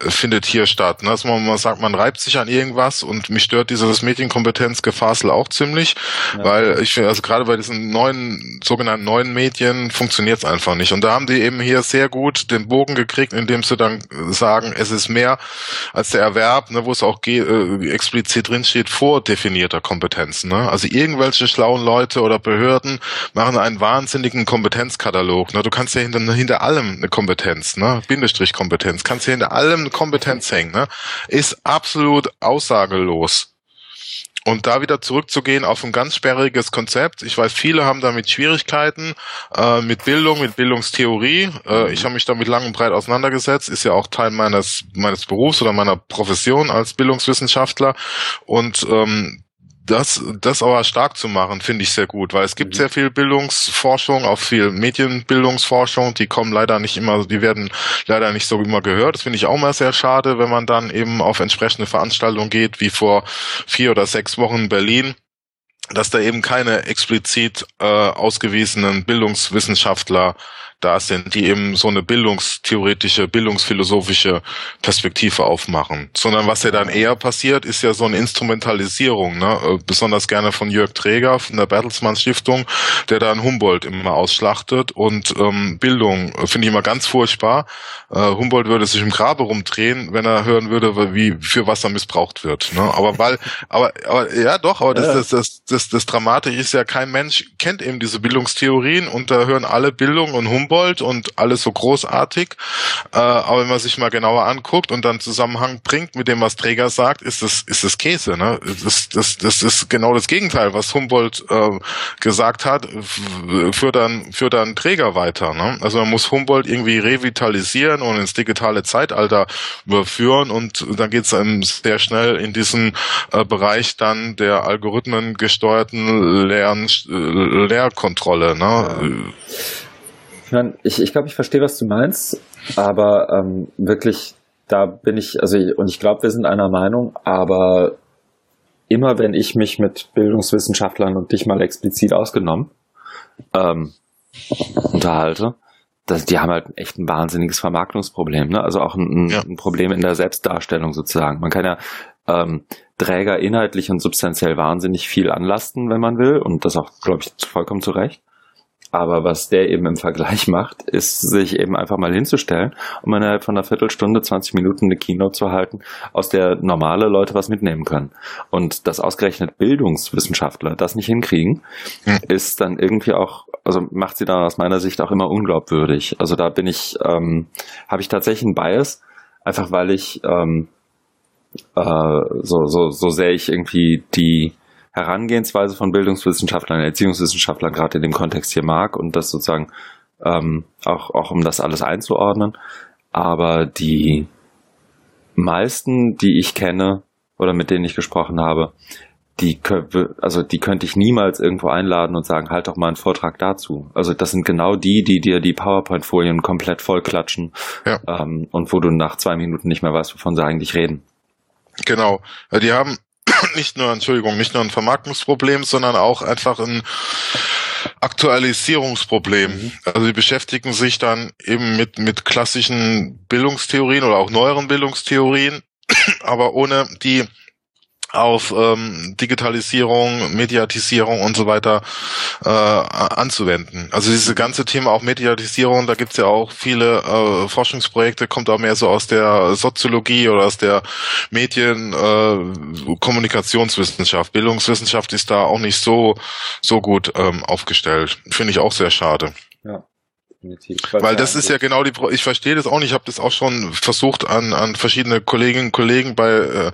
findet hier statt. Ne? Dass man, man sagt, man reibt sich an irgendwas und mich stört dieses Medienkompetenzgefasel auch ziemlich, ja. weil ich finde, also gerade bei diesen neuen, sogenannten neuen Medien funktioniert es einfach nicht. Und da haben die eben hier sehr gut den Bogen gekriegt, indem sie dann sagen, es ist mehr als der Erwerb, ne, wo es auch äh, explizit drinsteht, vordefinierter Kompetenzen. Ne? Also irgendwelche schlauen Leute oder Behörden machen einen wahnsinnigen Kompetenzkatalog. Ne? Du kannst ja hinter, hinter allem eine Kompetenz, ne? Bindestrich-Kompetenz, kannst ja hinter allem Kompetenz hängen, ne? ist absolut aussagelos. Und da wieder zurückzugehen auf ein ganz sperriges Konzept. Ich weiß, viele haben damit Schwierigkeiten äh, mit Bildung, mit Bildungstheorie. Äh, ich habe mich damit lang und breit auseinandergesetzt. Ist ja auch Teil meines meines Berufs oder meiner Profession als Bildungswissenschaftler. Und ähm, das, das aber stark zu machen, finde ich sehr gut, weil es gibt mhm. sehr viel Bildungsforschung, auch viel Medienbildungsforschung, die kommen leider nicht immer, die werden leider nicht so immer gehört. Das finde ich auch mal sehr schade, wenn man dann eben auf entsprechende Veranstaltungen geht, wie vor vier oder sechs Wochen in Berlin dass da eben keine explizit äh, ausgewiesenen Bildungswissenschaftler da sind, die eben so eine bildungstheoretische, bildungsphilosophische Perspektive aufmachen. Sondern was ja dann eher passiert, ist ja so eine Instrumentalisierung, ne? Äh, besonders gerne von Jörg Träger von der Bertelsmann Stiftung, der dann Humboldt immer ausschlachtet und ähm, Bildung äh, finde ich immer ganz furchtbar. Äh, Humboldt würde sich im Grabe rumdrehen, wenn er hören würde, wie für was er missbraucht wird. Ne? Aber weil, aber, aber ja doch, aber das, ja. das, das, das, das Dramatische ist ja, kein Mensch kennt eben diese Bildungstheorien und da hören alle Bildung und Humboldt Humboldt und alles so großartig. Äh, aber wenn man sich mal genauer anguckt und dann Zusammenhang bringt mit dem, was Träger sagt, ist das, ist das Käse. Ne? Das, das, das ist genau das Gegenteil, was Humboldt äh, gesagt hat, führt dann, führt dann Träger weiter. Ne? Also man muss Humboldt irgendwie revitalisieren und ins digitale Zeitalter überführen und dann geht es dann sehr schnell in diesen äh, Bereich dann der algorithmengesteuerten Lern, äh, Lehrkontrolle. Ne? Ja meine, ich, ich glaube, ich verstehe, was du meinst, aber ähm, wirklich, da bin ich, also und ich glaube, wir sind einer Meinung, aber immer wenn ich mich mit Bildungswissenschaftlern und dich mal explizit ausgenommen ähm, unterhalte, das, die haben halt echt ein wahnsinniges Vermarktungsproblem, ne? Also auch ein, ja. ein Problem in der Selbstdarstellung sozusagen. Man kann ja ähm, Träger inhaltlich und substanziell wahnsinnig viel anlasten, wenn man will, und das auch, glaube ich, vollkommen zu Recht. Aber was der eben im Vergleich macht, ist, sich eben einfach mal hinzustellen, um innerhalb von einer Viertelstunde, 20 Minuten eine Keynote zu halten, aus der normale Leute was mitnehmen können. Und dass ausgerechnet Bildungswissenschaftler das nicht hinkriegen, ist dann irgendwie auch, also macht sie dann aus meiner Sicht auch immer unglaubwürdig. Also da bin ich, ähm, habe ich tatsächlich einen Bias, einfach weil ich ähm, äh, so, so, so sehr ich irgendwie die Herangehensweise von Bildungswissenschaftlern, Erziehungswissenschaftlern gerade in dem Kontext hier mag und das sozusagen ähm, auch, auch um das alles einzuordnen. Aber die meisten, die ich kenne oder mit denen ich gesprochen habe, die, also die könnte ich niemals irgendwo einladen und sagen, halt doch mal einen Vortrag dazu. Also das sind genau die, die dir die PowerPoint-Folien komplett vollklatschen ja. ähm, und wo du nach zwei Minuten nicht mehr weißt, wovon sie eigentlich reden. Genau. Die haben nicht nur, Entschuldigung, nicht nur ein Vermarktungsproblem, sondern auch einfach ein Aktualisierungsproblem. Mhm. Also sie beschäftigen sich dann eben mit, mit klassischen Bildungstheorien oder auch neueren Bildungstheorien, aber ohne die auf ähm, Digitalisierung, Mediatisierung und so weiter äh, anzuwenden. Also dieses ganze Thema auch Mediatisierung, da gibt's ja auch viele äh, Forschungsprojekte, kommt auch mehr so aus der Soziologie oder aus der Medien, äh, Kommunikationswissenschaft. Bildungswissenschaft ist da auch nicht so so gut ähm, aufgestellt. Finde ich auch sehr schade. Ja definitiv. Weil das ist ja genau die, ich verstehe das auch nicht, ich habe das auch schon versucht an, an verschiedene Kolleginnen und Kollegen bei äh,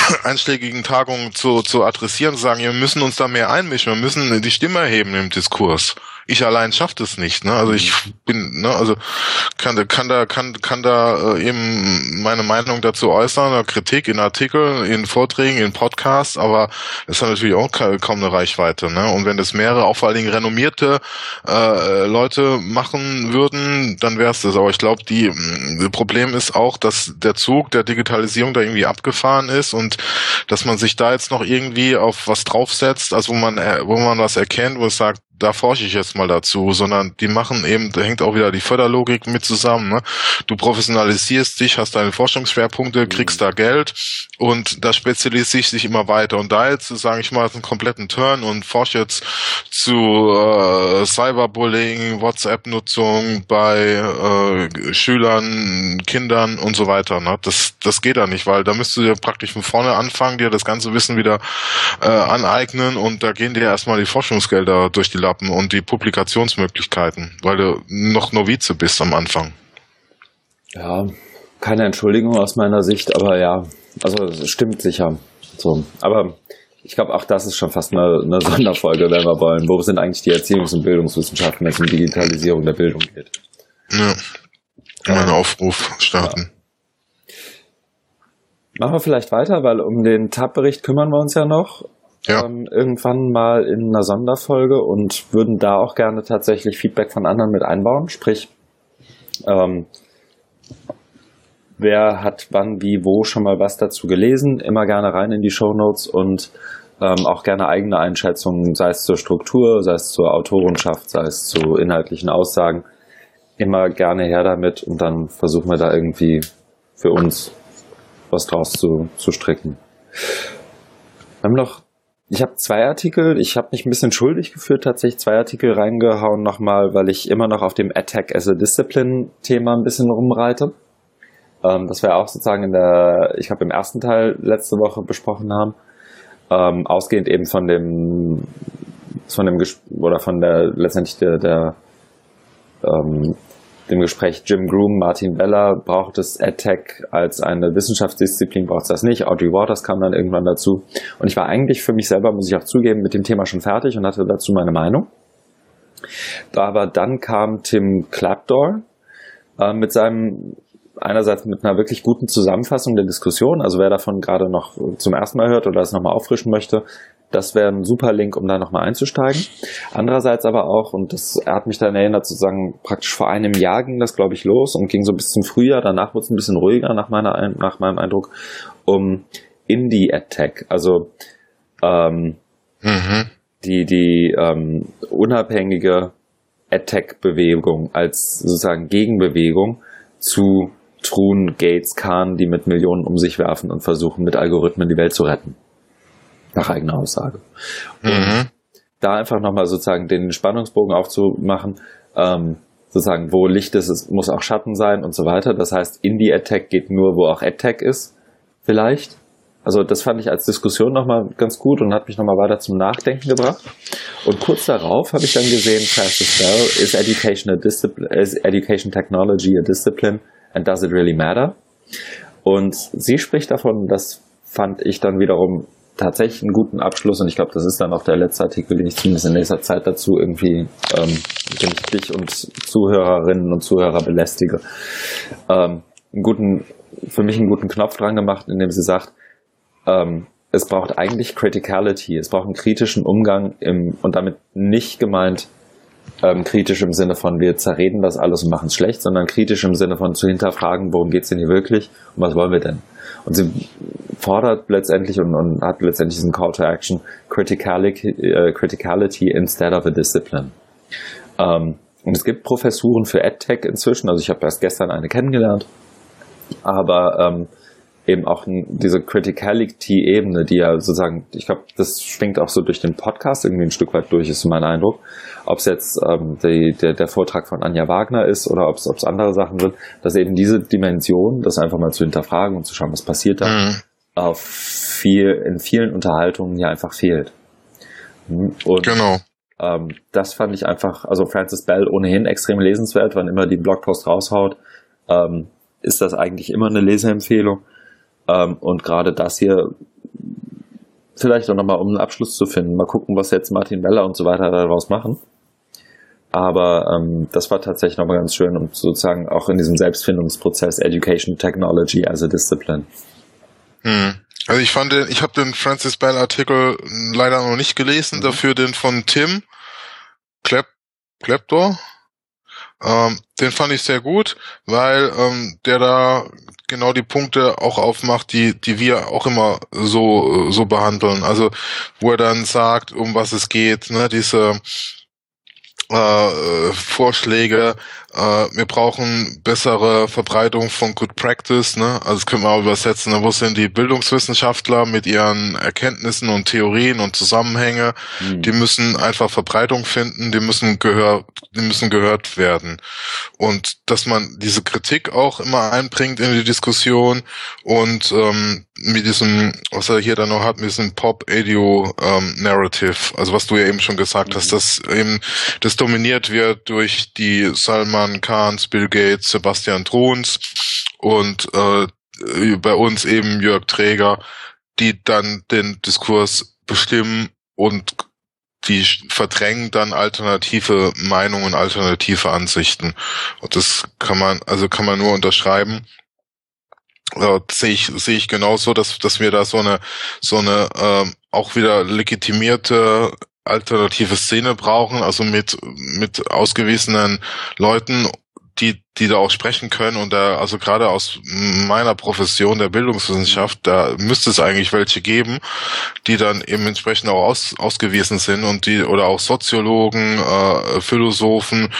einschlägigen Tagungen zu, zu adressieren, zu sagen, wir müssen uns da mehr einmischen, wir müssen die Stimme erheben im Diskurs ich allein schaffe das nicht. Ne? Also ich mhm. bin, ne, also kann, kann da, kann, kann da äh, eben meine Meinung dazu äußern, oder Kritik in Artikeln, in Vorträgen, in Podcasts, aber es hat natürlich auch kaum eine Reichweite. Ne? Und wenn das mehrere, auch vor allen Dingen renommierte äh, Leute machen würden, dann wäre es das. Aber ich glaube, die das Problem ist auch, dass der Zug der Digitalisierung da irgendwie abgefahren ist und dass man sich da jetzt noch irgendwie auf was draufsetzt, also wo man, äh, wo man was erkennt, wo es sagt, da forsche ich jetzt mal dazu, sondern die machen eben, da hängt auch wieder die Förderlogik mit zusammen. Ne? Du professionalisierst dich, hast deine Forschungsschwerpunkte, kriegst mhm. da Geld und da spezialisierst dich immer weiter. Und da jetzt, sage ich mal, einen kompletten Turn und forsche jetzt zu äh, Cyberbullying, WhatsApp-Nutzung bei äh, Schülern, Kindern und so weiter. Ne? Das, das geht da nicht, weil da müsstest du dir praktisch von vorne anfangen, dir das ganze Wissen wieder äh, aneignen und da gehen dir erstmal die Forschungsgelder durch die Lappen und die Publikationsmöglichkeiten, weil du noch Novize bist am Anfang. Ja, keine Entschuldigung aus meiner Sicht, aber ja, also es stimmt sicher. So, aber ich glaube, auch das ist schon fast eine, eine Sonderfolge, wenn wir wollen. Wo sind eigentlich die Erziehungs- und Bildungswissenschaften, wenn es um Digitalisierung der Bildung geht? Ja. Einen ähm, Aufruf starten. Ja. Machen wir vielleicht weiter, weil um den TAP-Bericht kümmern wir uns ja noch. Ja. ähm, irgendwann mal in einer Sonderfolge und würden da auch gerne tatsächlich Feedback von anderen mit einbauen. Sprich, ähm, wer hat wann, wie, wo schon mal was dazu gelesen, immer gerne rein in die Show Notes und ähm, auch gerne eigene Einschätzungen, sei es zur Struktur, sei es zur Autorenschaft, sei es zu inhaltlichen Aussagen. Immer gerne her damit und dann versuchen wir da irgendwie für uns was draus zu, zu stricken. Wir haben noch, ich habe zwei Artikel, ich habe mich ein bisschen schuldig gefühlt, tatsächlich zwei Artikel reingehauen nochmal, weil ich immer noch auf dem Attack as a Discipline Thema ein bisschen rumreite. Ähm, das wir auch sozusagen in der, ich glaube im ersten Teil letzte Woche besprochen haben. Ähm, ausgehend eben von dem, von dem, oder von der, letztendlich der, der ähm, dem Gespräch Jim Groom, Martin Beller, braucht es AdTech als eine Wissenschaftsdisziplin, braucht es das nicht. Audrey Waters kam dann irgendwann dazu. Und ich war eigentlich für mich selber, muss ich auch zugeben, mit dem Thema schon fertig und hatte dazu meine Meinung. Aber dann kam Tim Clapdoor äh, mit seinem einerseits mit einer wirklich guten Zusammenfassung der Diskussion, also wer davon gerade noch zum ersten Mal hört oder es nochmal auffrischen möchte, das wäre ein super Link, um da nochmal einzusteigen. Andererseits aber auch, und das hat mich dann erinnert, sozusagen praktisch vor einem Jahr ging das, glaube ich, los und ging so bis zum Frühjahr. Danach wurde es ein bisschen ruhiger, nach, meiner, nach meinem Eindruck, um Indie-Attack. Also ähm, mhm. die, die ähm, unabhängige Attack-Bewegung als sozusagen Gegenbewegung zu Truhen, Gates, Kahn, die mit Millionen um sich werfen und versuchen, mit Algorithmen die Welt zu retten. Nach eigener Aussage. Mhm. da einfach nochmal sozusagen den Spannungsbogen aufzumachen, ähm, sozusagen, wo Licht ist, es muss auch Schatten sein und so weiter. Das heißt, Indie-Attack geht nur, wo auch Attack ist, vielleicht. Also das fand ich als Diskussion nochmal ganz gut und hat mich nochmal weiter zum Nachdenken gebracht. Und kurz darauf habe ich dann gesehen, Francis Bell, is education, a discipline, is education technology a discipline and does it really matter? Und sie spricht davon, das fand ich dann wiederum tatsächlich einen guten Abschluss und ich glaube, das ist dann auch der letzte Artikel, den ich zumindest in nächster Zeit dazu irgendwie, ähm, den ich dich und Zuhörerinnen und Zuhörer belästige, ähm, einen guten, für mich einen guten Knopf dran gemacht, in dem sie sagt, ähm, es braucht eigentlich Criticality, es braucht einen kritischen Umgang im, und damit nicht gemeint, ähm, kritisch im Sinne von, wir zerreden das alles und machen es schlecht, sondern kritisch im Sinne von zu hinterfragen, worum geht es denn hier wirklich und was wollen wir denn? Und sie fordert letztendlich und, und hat letztendlich diesen Call to Action Criticality, äh, Criticality instead of a Discipline. Ähm, und es gibt Professuren für EdTech inzwischen, also ich habe erst gestern eine kennengelernt, aber ähm, eben auch diese Criticality-Ebene, die ja sozusagen, ich glaube, das schwingt auch so durch den Podcast irgendwie ein Stück weit durch, ist mein Eindruck. Ob es jetzt ähm, die, der, der Vortrag von Anja Wagner ist oder ob es andere Sachen sind, dass eben diese Dimension, das einfach mal zu hinterfragen und zu schauen, was passiert da, mhm. auf viel, in vielen Unterhaltungen hier einfach fehlt. Mhm. Und genau. Ähm, das fand ich einfach, also Francis Bell ohnehin extrem lesenswert, wann immer die Blogpost raushaut, ähm, ist das eigentlich immer eine Leseempfehlung. Ähm, und gerade das hier, vielleicht auch nochmal, um einen Abschluss zu finden, mal gucken, was jetzt Martin Weller und so weiter daraus machen. Aber ähm, das war tatsächlich nochmal ganz schön und sozusagen auch in diesem Selbstfindungsprozess Education Technology as a Discipline. Hm. Also ich fand den, ich habe den Francis Bell Artikel leider noch nicht gelesen, mhm. dafür den von Tim Klep Kleptor. Ähm, den fand ich sehr gut, weil ähm, der da genau die Punkte auch aufmacht, die, die wir auch immer so, so behandeln. Also, wo er dann sagt, um was es geht, ne, diese äh, Vorschläge, äh, wir brauchen bessere Verbreitung von Good Practice, ne? Also das können wir auch übersetzen, ne? wo sind die Bildungswissenschaftler mit ihren Erkenntnissen und Theorien und Zusammenhänge, mhm. die müssen einfach Verbreitung finden, die müssen gehört, die müssen gehört werden. Und dass man diese Kritik auch immer einbringt in die Diskussion und ähm, mit diesem, was er hier dann noch hat, mit diesem Pop-Audio-Narrative, ähm, also was du ja eben schon gesagt mhm. hast, dass eben das dominiert wird durch die Salman Kahns, Bill Gates, Sebastian Truns und äh, bei uns eben Jörg Träger, die dann den Diskurs bestimmen und die verdrängen dann alternative Meinungen, alternative Ansichten. Und das kann man, also kann man nur unterschreiben. Äh, sehe ich sehe ich genauso, dass dass wir da so eine so eine ähm, auch wieder legitimierte alternative Szene brauchen, also mit mit ausgewiesenen Leuten, die die da auch sprechen können. Und da also gerade aus meiner Profession der Bildungswissenschaft, da müsste es eigentlich welche geben, die dann eben entsprechend auch aus, ausgewiesen sind und die oder auch Soziologen, äh, Philosophen,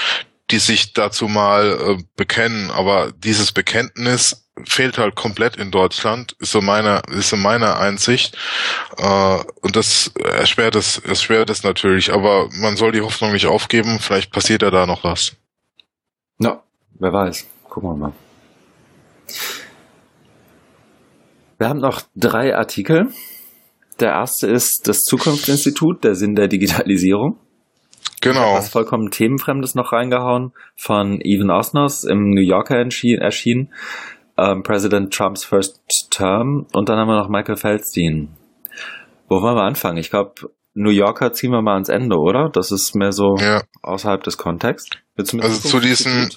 die sich dazu mal äh, bekennen, aber dieses Bekenntnis fehlt halt komplett in Deutschland, ist so meine, ist so meine Einsicht. Äh, und das erschwert es, erschwert es natürlich, aber man soll die Hoffnung nicht aufgeben, vielleicht passiert ja da noch was. Ja, wer weiß. Gucken wir mal. Wir haben noch drei Artikel. Der erste ist das Zukunftsinstitut, der Sinn der Digitalisierung. Genau. Was vollkommen themenfremdes noch reingehauen von Evan Osnos im New Yorker erschienen. Ähm, President Trumps First Term. Und dann haben wir noch Michael Feldstein. Wo wollen wir anfangen? Ich glaube, New Yorker ziehen wir mal ans Ende, oder? Das ist mehr so Ja. außerhalb des Kontexts. Also zu diesem,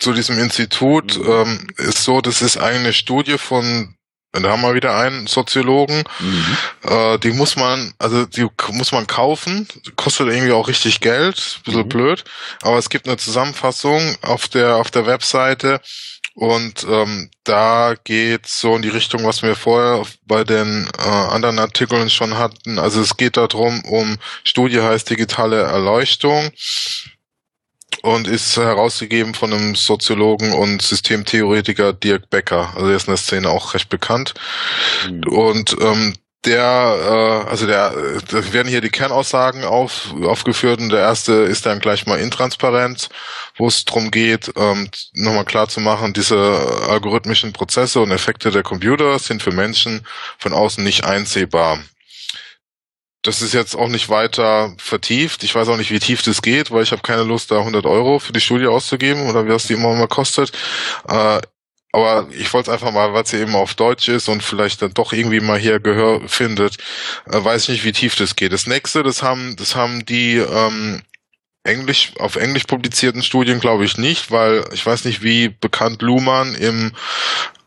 zu diesem Institut Mhm. ähm, ist so, das ist eine Studie von, da haben wir wieder einen Soziologen, Mhm. äh, die muss man, also die muss man kaufen, kostet irgendwie auch richtig Geld, bisschen Mhm. blöd, aber es gibt eine Zusammenfassung auf der auf der Webseite und ähm, da geht so in die Richtung, was wir vorher bei den äh, anderen Artikeln schon hatten. Also es geht darum, um Studie heißt digitale Erleuchtung und ist herausgegeben von einem Soziologen und Systemtheoretiker Dirk Becker. Also er ist in der Szene auch recht bekannt. Mhm. Und ähm, der, äh, also der, da werden hier die Kernaussagen auf, aufgeführt und der erste ist dann gleich mal intransparent, wo es darum geht, ähm, nochmal klar zu machen, diese algorithmischen Prozesse und Effekte der Computer sind für Menschen von außen nicht einsehbar. Das ist jetzt auch nicht weiter vertieft. Ich weiß auch nicht, wie tief das geht, weil ich habe keine Lust, da 100 Euro für die Studie auszugeben oder wie das die immer mal kostet. Äh, aber ich wollte es einfach mal, weil es ja eben auf Deutsch ist und vielleicht dann doch irgendwie mal hier Gehör findet, äh, weiß ich nicht, wie tief das geht. Das nächste, das haben, das haben die ähm, Englisch, auf Englisch publizierten Studien glaube ich nicht, weil ich weiß nicht, wie bekannt Luhmann im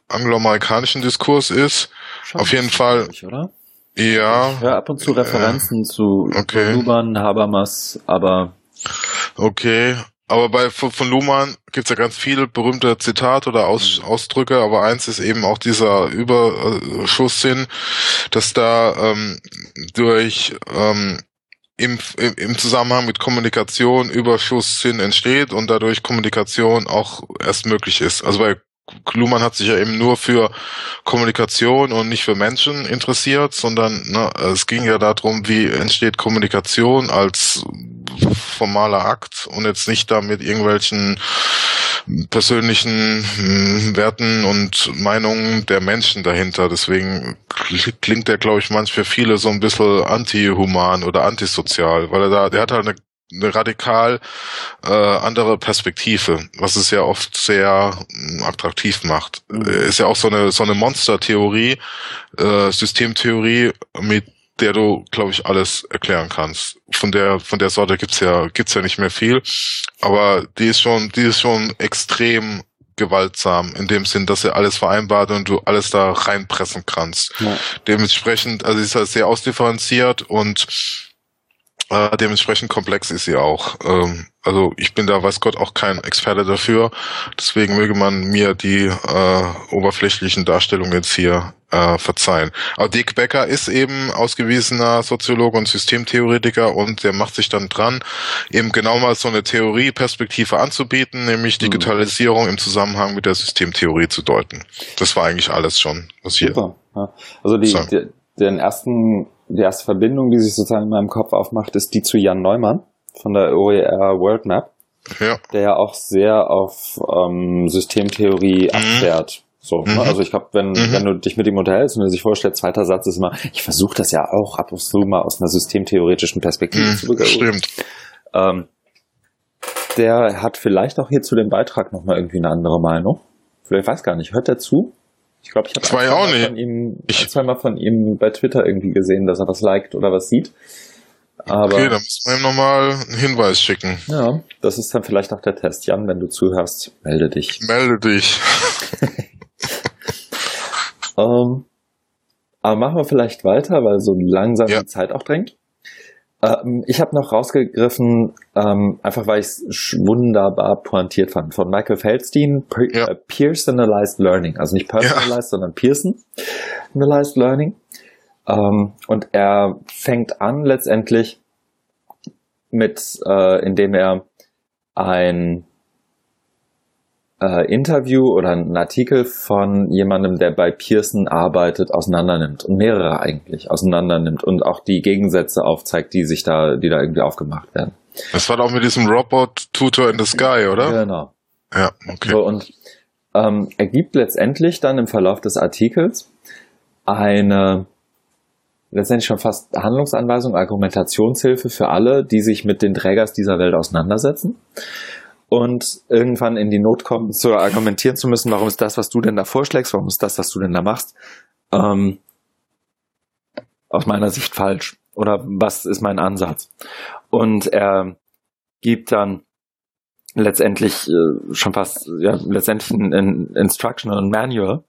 angloamerikanischen Diskurs ist. Schon auf jeden Fall- oder? Ja, Ich höre ab und zu Referenzen zu okay. Luhmann, Habermas, aber Okay. Aber bei von, von Luhmann gibt's ja ganz viele berühmte Zitate oder Aus, Ausdrücke, aber eins ist eben auch dieser Überschusssinn, dass da ähm, durch ähm, im, im, im Zusammenhang mit Kommunikation Überschusssinn entsteht und dadurch Kommunikation auch erst möglich ist. Also bei Luhmann hat sich ja eben nur für Kommunikation und nicht für Menschen interessiert, sondern ne, es ging ja darum, wie entsteht Kommunikation als formaler Akt und jetzt nicht da mit irgendwelchen persönlichen hm, Werten und Meinungen der Menschen dahinter. Deswegen kl- klingt der, glaube ich, manch für viele so ein bisschen antihuman oder antisozial, weil er da, der hat halt eine, eine radikal äh, andere Perspektive, was es ja oft sehr mh, attraktiv macht. Mhm. Äh, Ist ja auch so eine so eine Monstertheorie, äh, Systemtheorie, mit der du, glaube ich, alles erklären kannst. Von der von der Sorte gibt's ja gibt's ja nicht mehr viel, aber die ist schon die ist schon extrem gewaltsam in dem Sinn, dass er alles vereinbart und du alles da reinpressen kannst. ja. Dementsprechend, also sie ist halt sehr ausdifferenziert und äh, dementsprechend komplex ist sie auch. Ähm, also ich bin da, weiß Gott, auch kein Experte dafür. Deswegen möge man mir die äh, oberflächlichen Darstellungen jetzt hier äh, verzeihen. Aber Dick Becker ist eben ausgewiesener Soziologe und Systemtheoretiker und der macht sich dann dran, eben genau mal so eine Theorieperspektive anzubieten, nämlich Mhm. Digitalisierung im Zusammenhang mit der Systemtheorie zu deuten. Das war eigentlich alles schon, was hier. Super. Ja. Also die, die, den ersten, die erste Verbindung, die sich sozusagen in meinem Kopf aufmacht, ist die zu Jan Neumann von der OER World Map, Ja. der ja auch sehr auf ähm, Systemtheorie Mhm. abfährt. So, Mhm. ne? Also ich glaube, wenn, Mhm. wenn du dich mit ihm unterhältst und er sich vorstellt, zweiter Satz ist immer, ich versuche das ja auch ab und zu mal aus einer systemtheoretischen Perspektive zu Mhm, betrachten. stimmt. Ähm, der hat vielleicht auch hier zu dem Beitrag nochmal irgendwie eine andere Meinung. Vielleicht weiß gar nicht. Hört er zu? Ich glaube, ich habe nicht. von ihm, Ich- zweimal von ihm bei Twitter irgendwie gesehen, dass er was liked oder was sieht. Aber Okay, dann müssen wir ihm nochmal einen Hinweis schicken. ja, das ist dann vielleicht auch der Test. Jan, wenn du zuhörst, melde dich. Melde dich. Ähm, aber machen wir vielleicht weiter, weil so langsam Ja. die Zeit auch drängt. Ähm, ich habe noch rausgegriffen, ähm, einfach weil ich es wunderbar pointiert fand, von Michael Feldstein, per Ja. äh, Personalized Learning. Also nicht personalized, sondern Personalized Learning. Ähm, und er fängt an letztendlich mit, äh, indem er ein äh, Interview oder einen Artikel von jemandem, der bei Pearson arbeitet, auseinandernimmt und mehrere eigentlich auseinandernimmt und auch die Gegensätze aufzeigt, die sich da, die da irgendwie aufgemacht werden. Das war doch mit diesem Robot Tutor in the Sky, oder? Genau. Ja, okay. So, und ähm, er gibt letztendlich dann im Verlauf des Artikels eine letztendlich schon fast Handlungsanweisung, Argumentationshilfe für alle, die sich mit den Trägers dieser Welt auseinandersetzen und irgendwann in die Not kommen, zu argumentieren zu müssen, warum ist das, was du denn da vorschlägst, warum ist das, was du denn da machst, ähm, aus meiner Sicht falsch oder was ist mein Ansatz? Und er gibt dann letztendlich äh, schon fast ja letztendlich ein, ein Instructional Manual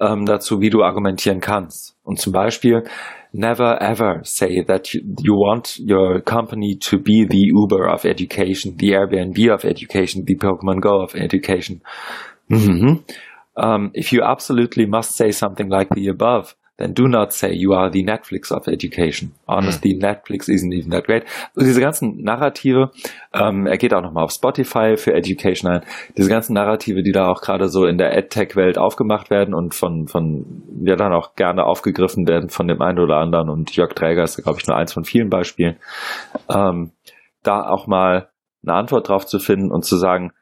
ähm, dazu, wie du argumentieren kannst. Und zum Beispiel never ever say that you, you want your company to be the Uber of education, the Airbnb of education, the Pokemon Go of education. Mhm. Um, if you absolutely must say something like the above, then do not say you are the Netflix of education. Honestly, Netflix isn't even that great. Also diese ganzen Narrative, ähm, er geht auch nochmal auf Spotify für Education ein, diese ganzen Narrative, die da auch gerade so in der EdTech-Welt aufgemacht werden und von, von, ja dann auch gerne aufgegriffen werden von dem einen oder anderen und Jörg Träger ist, glaube ich, nur eins von vielen Beispielen, ähm, da auch mal eine Antwort drauf zu finden und zu sagen,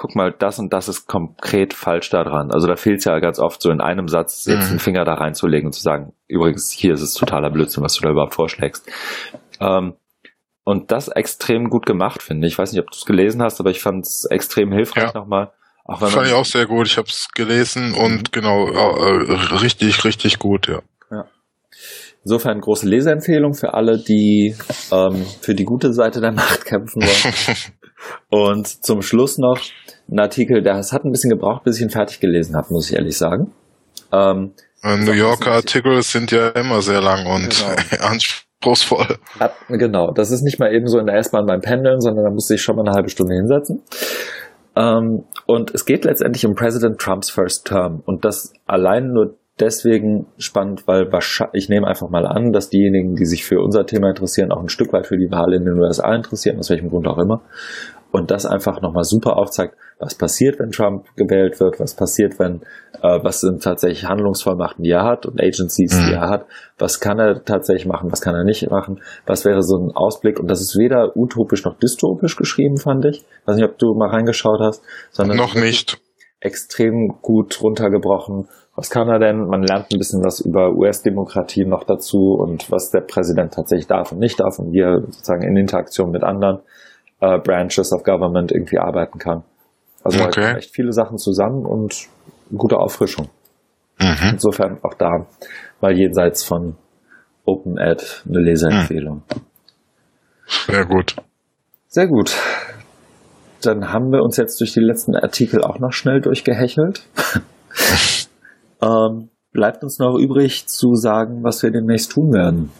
guck mal, das und das ist konkret falsch daran. Also da fehlt es ja ganz oft so in einem Satz jetzt Mhm. den Finger da reinzulegen und zu sagen, übrigens, hier ist es totaler Blödsinn, was du da überhaupt vorschlägst. Ähm, und das extrem gut gemacht, finde ich. Ich weiß nicht, ob du es gelesen hast, aber ich fand es extrem hilfreich Ja. nochmal. Auch wenn Fand ich auch sehr gut. Ich habe es gelesen Mhm. und genau, äh, richtig, richtig gut, ja. Insofern große Leseempfehlung für alle, die ähm, für die gute Seite der Macht kämpfen wollen. Und zum Schluss noch ein Artikel, der es hat ein bisschen gebraucht, bis ich ihn fertig gelesen habe, muss ich ehrlich sagen. Ähm, Äh, New Yorker Artikel sind ja immer sehr lang und Genau. anspruchsvoll. Hat, genau, das ist nicht mal eben so in der S-Bahn beim Pendeln, sondern da musste ich schon mal eine halbe Stunde hinsetzen. Ähm, und es geht letztendlich um President Trumps First Term. Und das allein nur deswegen spannend, weil wahrscheinlich, ich nehme einfach mal an, dass diejenigen, die sich für unser Thema interessieren, auch ein Stück weit für die Wahl in den USA interessieren, aus welchem Grund auch immer. Und das einfach nochmal super aufzeigt, was passiert, wenn Trump gewählt wird, was passiert, wenn, äh, was sind tatsächlich Handlungsvollmachten, die er hat und Agencies, die Mhm. er hat, was kann er tatsächlich machen, was kann er nicht machen, was wäre so ein Ausblick. Und das ist weder utopisch noch dystopisch geschrieben, fand ich. Weiß nicht, ob du mal reingeschaut hast, sondern Noch nicht. Extrem gut runtergebrochen. Was kann er denn? Man lernt ein bisschen was über US-Demokratie noch dazu und was der Präsident tatsächlich darf und nicht darf und wie er sozusagen in Interaktion mit anderen äh, Branches of Government irgendwie arbeiten kann. Also da Okay. kommen echt viele Sachen zusammen und gute Auffrischung. Mhm. Insofern auch da mal jenseits von Open Ad eine Leseempfehlung. Sehr gut. Sehr gut. Dann haben wir uns jetzt durch die letzten Artikel auch noch schnell durchgehechelt. ähm, bleibt uns noch übrig zu sagen, was wir demnächst tun werden.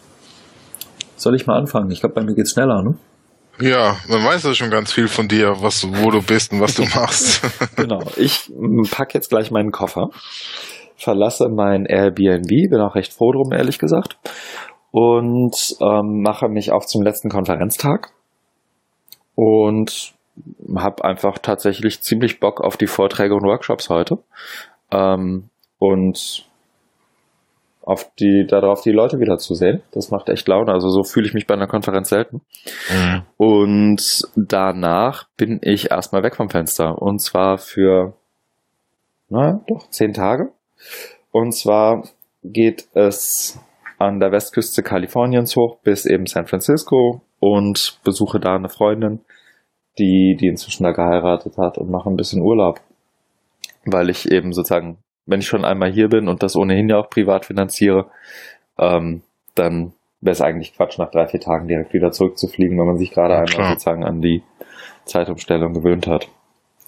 Soll ich mal anfangen? Ich glaube, bei mir geht's schneller, ne? Ja, man weiß ja schon ganz viel von dir, was, wo du bist und was du machst. Genau. Ich pack jetzt gleich meinen Koffer, verlasse mein Airbnb, bin auch recht froh drum, ehrlich gesagt, und ähm, mache mich auf zum letzten Konferenztag und habe einfach tatsächlich ziemlich Bock auf die Vorträge und Workshops heute ähm, und auf die darauf die Leute wiederzusehen. Das macht echt Laune. Also so fühle ich mich bei einer Konferenz selten. Mhm. Und danach bin ich erstmal weg vom Fenster. Und zwar für, na doch, zehn Tage. Und zwar geht es an der Westküste Kaliforniens hoch bis eben San Francisco und besuche da eine Freundin, die, die inzwischen da geheiratet hat und mache ein bisschen Urlaub. Weil ich eben sozusagen, wenn ich schon einmal hier bin und das ohnehin ja auch privat finanziere, ähm, dann wäre es eigentlich Quatsch, nach drei, vier Tagen direkt wieder zurückzufliegen, wenn man sich gerade Ja, einmal klar. sozusagen an die Zeitumstellung gewöhnt hat.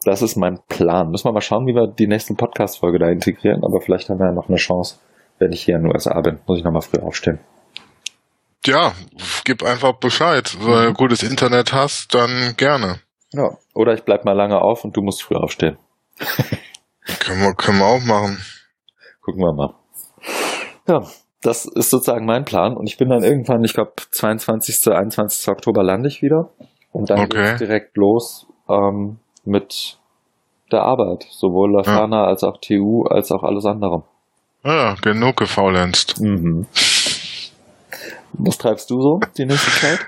Das ist mein Plan. Müssen wir mal schauen, wie wir die nächste Podcast-Folge da integrieren, aber vielleicht haben wir ja noch eine Chance, wenn ich hier in den USA bin, muss ich nochmal früh aufstehen. Ja, gib einfach Bescheid. Wenn du gutes Internet hast, dann gerne. Ja. Oder ich bleib mal lange auf und du musst früh aufstehen. können, wir, können wir auch machen. Gucken wir mal. Ja, das ist sozusagen mein Plan. Und ich bin dann irgendwann, ich glaube, 22., 21. Oktober lande ich wieder. Und dann Okay. geht's direkt los ähm, mit der Arbeit. Sowohl Lafana als auch TU als auch alles andere. Ja, genug gefaulenzt. Mhm. Was treibst du so die nächste Zeit?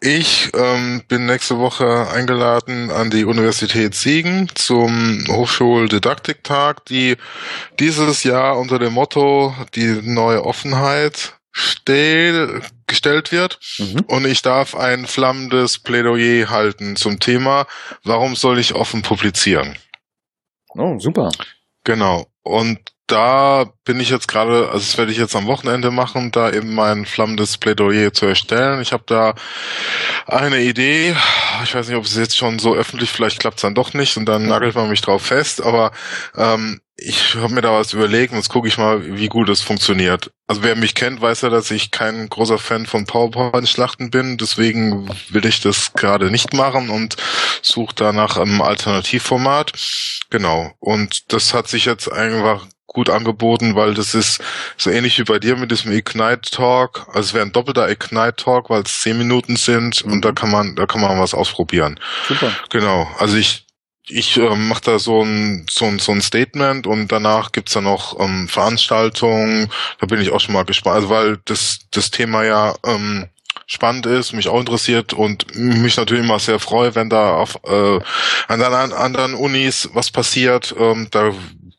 Ich ähm, bin nächste Woche eingeladen an die Universität Siegen zum Hochschuldidaktiktag, die dieses Jahr unter dem Motto die neue Offenheit stell, gestellt wird. Mhm. Und ich darf ein flammendes Plädoyer halten zum Thema, warum soll ich offen publizieren? Oh, super. Genau. Und da bin ich jetzt gerade, also das werde ich jetzt am Wochenende machen, da eben mein flammendes Plädoyer zu erstellen. Ich habe da eine Idee. Ich weiß nicht, ob es jetzt schon so öffentlich, vielleicht klappt es dann doch nicht und dann nagelt man mich drauf fest, aber ähm, ich habe mir da was überlegt und jetzt gucke ich mal, wie gut es funktioniert. Also wer mich kennt, weiß ja, dass ich kein großer Fan von PowerPoint-Schlachten bin, deswegen will ich das gerade nicht machen und suche da nach einem Alternativformat. Genau. Und das hat sich jetzt einfach gut angeboten, weil das ist so ähnlich wie bei dir mit diesem Ignite Talk. Also es wäre ein doppelter Ignite Talk, weil es zehn Minuten sind Mhm. und da kann man, da kann man was ausprobieren. Super. Genau. Also ich ich äh, mache da so ein, so ein so ein Statement und danach gibt's dann noch ähm, Veranstaltungen. Da bin ich auch schon mal gespannt, also weil das das Thema ja ähm, spannend ist, mich auch interessiert und mich natürlich immer sehr freue, wenn da auf äh, an anderen, anderen Unis was passiert. Ähm, da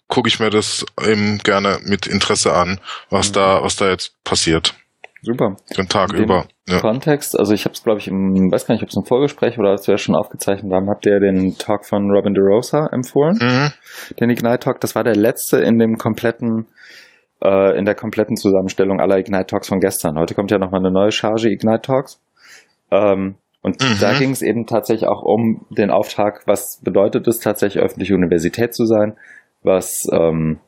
gucke ich mir das eben gerne mit Interesse an, was Mhm. da was da jetzt passiert, Super. den Tag Den über. Ja. Kontext, also ich habe es, glaube ich, im, weiß gar nicht, ob es im Vorgespräch oder als wir schon aufgezeichnet haben, habt ihr den Talk von Robin DeRosa empfohlen? Mhm. Den Ignite Talk, das war der letzte in dem kompletten, äh, in der kompletten Zusammenstellung aller Ignite Talks von gestern. Heute kommt ja nochmal eine neue Charge Ignite Talks. Ähm, und Mhm. da ging es eben tatsächlich auch um den Auftrag, was bedeutet es tatsächlich öffentliche Universität zu sein, was ähm,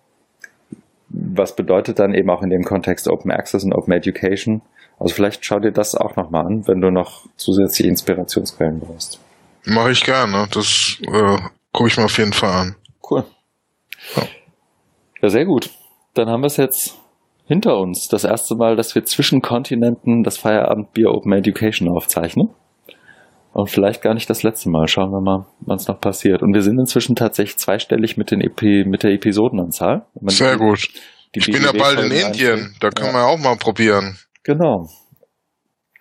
was bedeutet dann eben auch in dem Kontext Open Access und Open Education. Also vielleicht schau dir das auch nochmal an, wenn du noch zusätzliche Inspirationsquellen brauchst. Mache ich gerne. Das äh, gucke ich mir auf jeden Fall an. Cool. Ja, sehr gut. Dann haben wir es jetzt hinter uns. Das erste Mal, dass wir zwischen Kontinenten das Feierabendbier Open Education aufzeichnen. Und vielleicht gar nicht das letzte Mal. Schauen wir mal, was noch passiert. Und wir sind inzwischen tatsächlich zweistellig mit, den Epi mit der Episodenanzahl. Sehr gut. Ich bin ja bald in Indien. Da können Ja. wir auch mal probieren, Genau.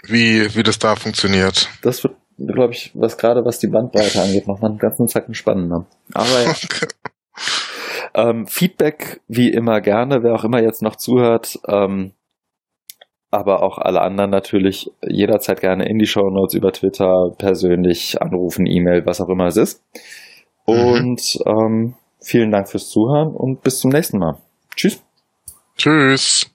wie, wie das da funktioniert. Das wird, glaube ich, was gerade was die Bandbreite angeht, noch mal einen ganzen Zacken spannender. Aber ja. Ähm, Feedback wie immer gerne, wer auch immer jetzt noch zuhört, ähm, aber auch alle anderen natürlich jederzeit gerne in die Show Notes über Twitter, persönlich anrufen, E-Mail, was auch immer es ist. Mhm. Und ähm, vielen Dank fürs Zuhören und bis zum nächsten Mal. Tschüss. Tschüss.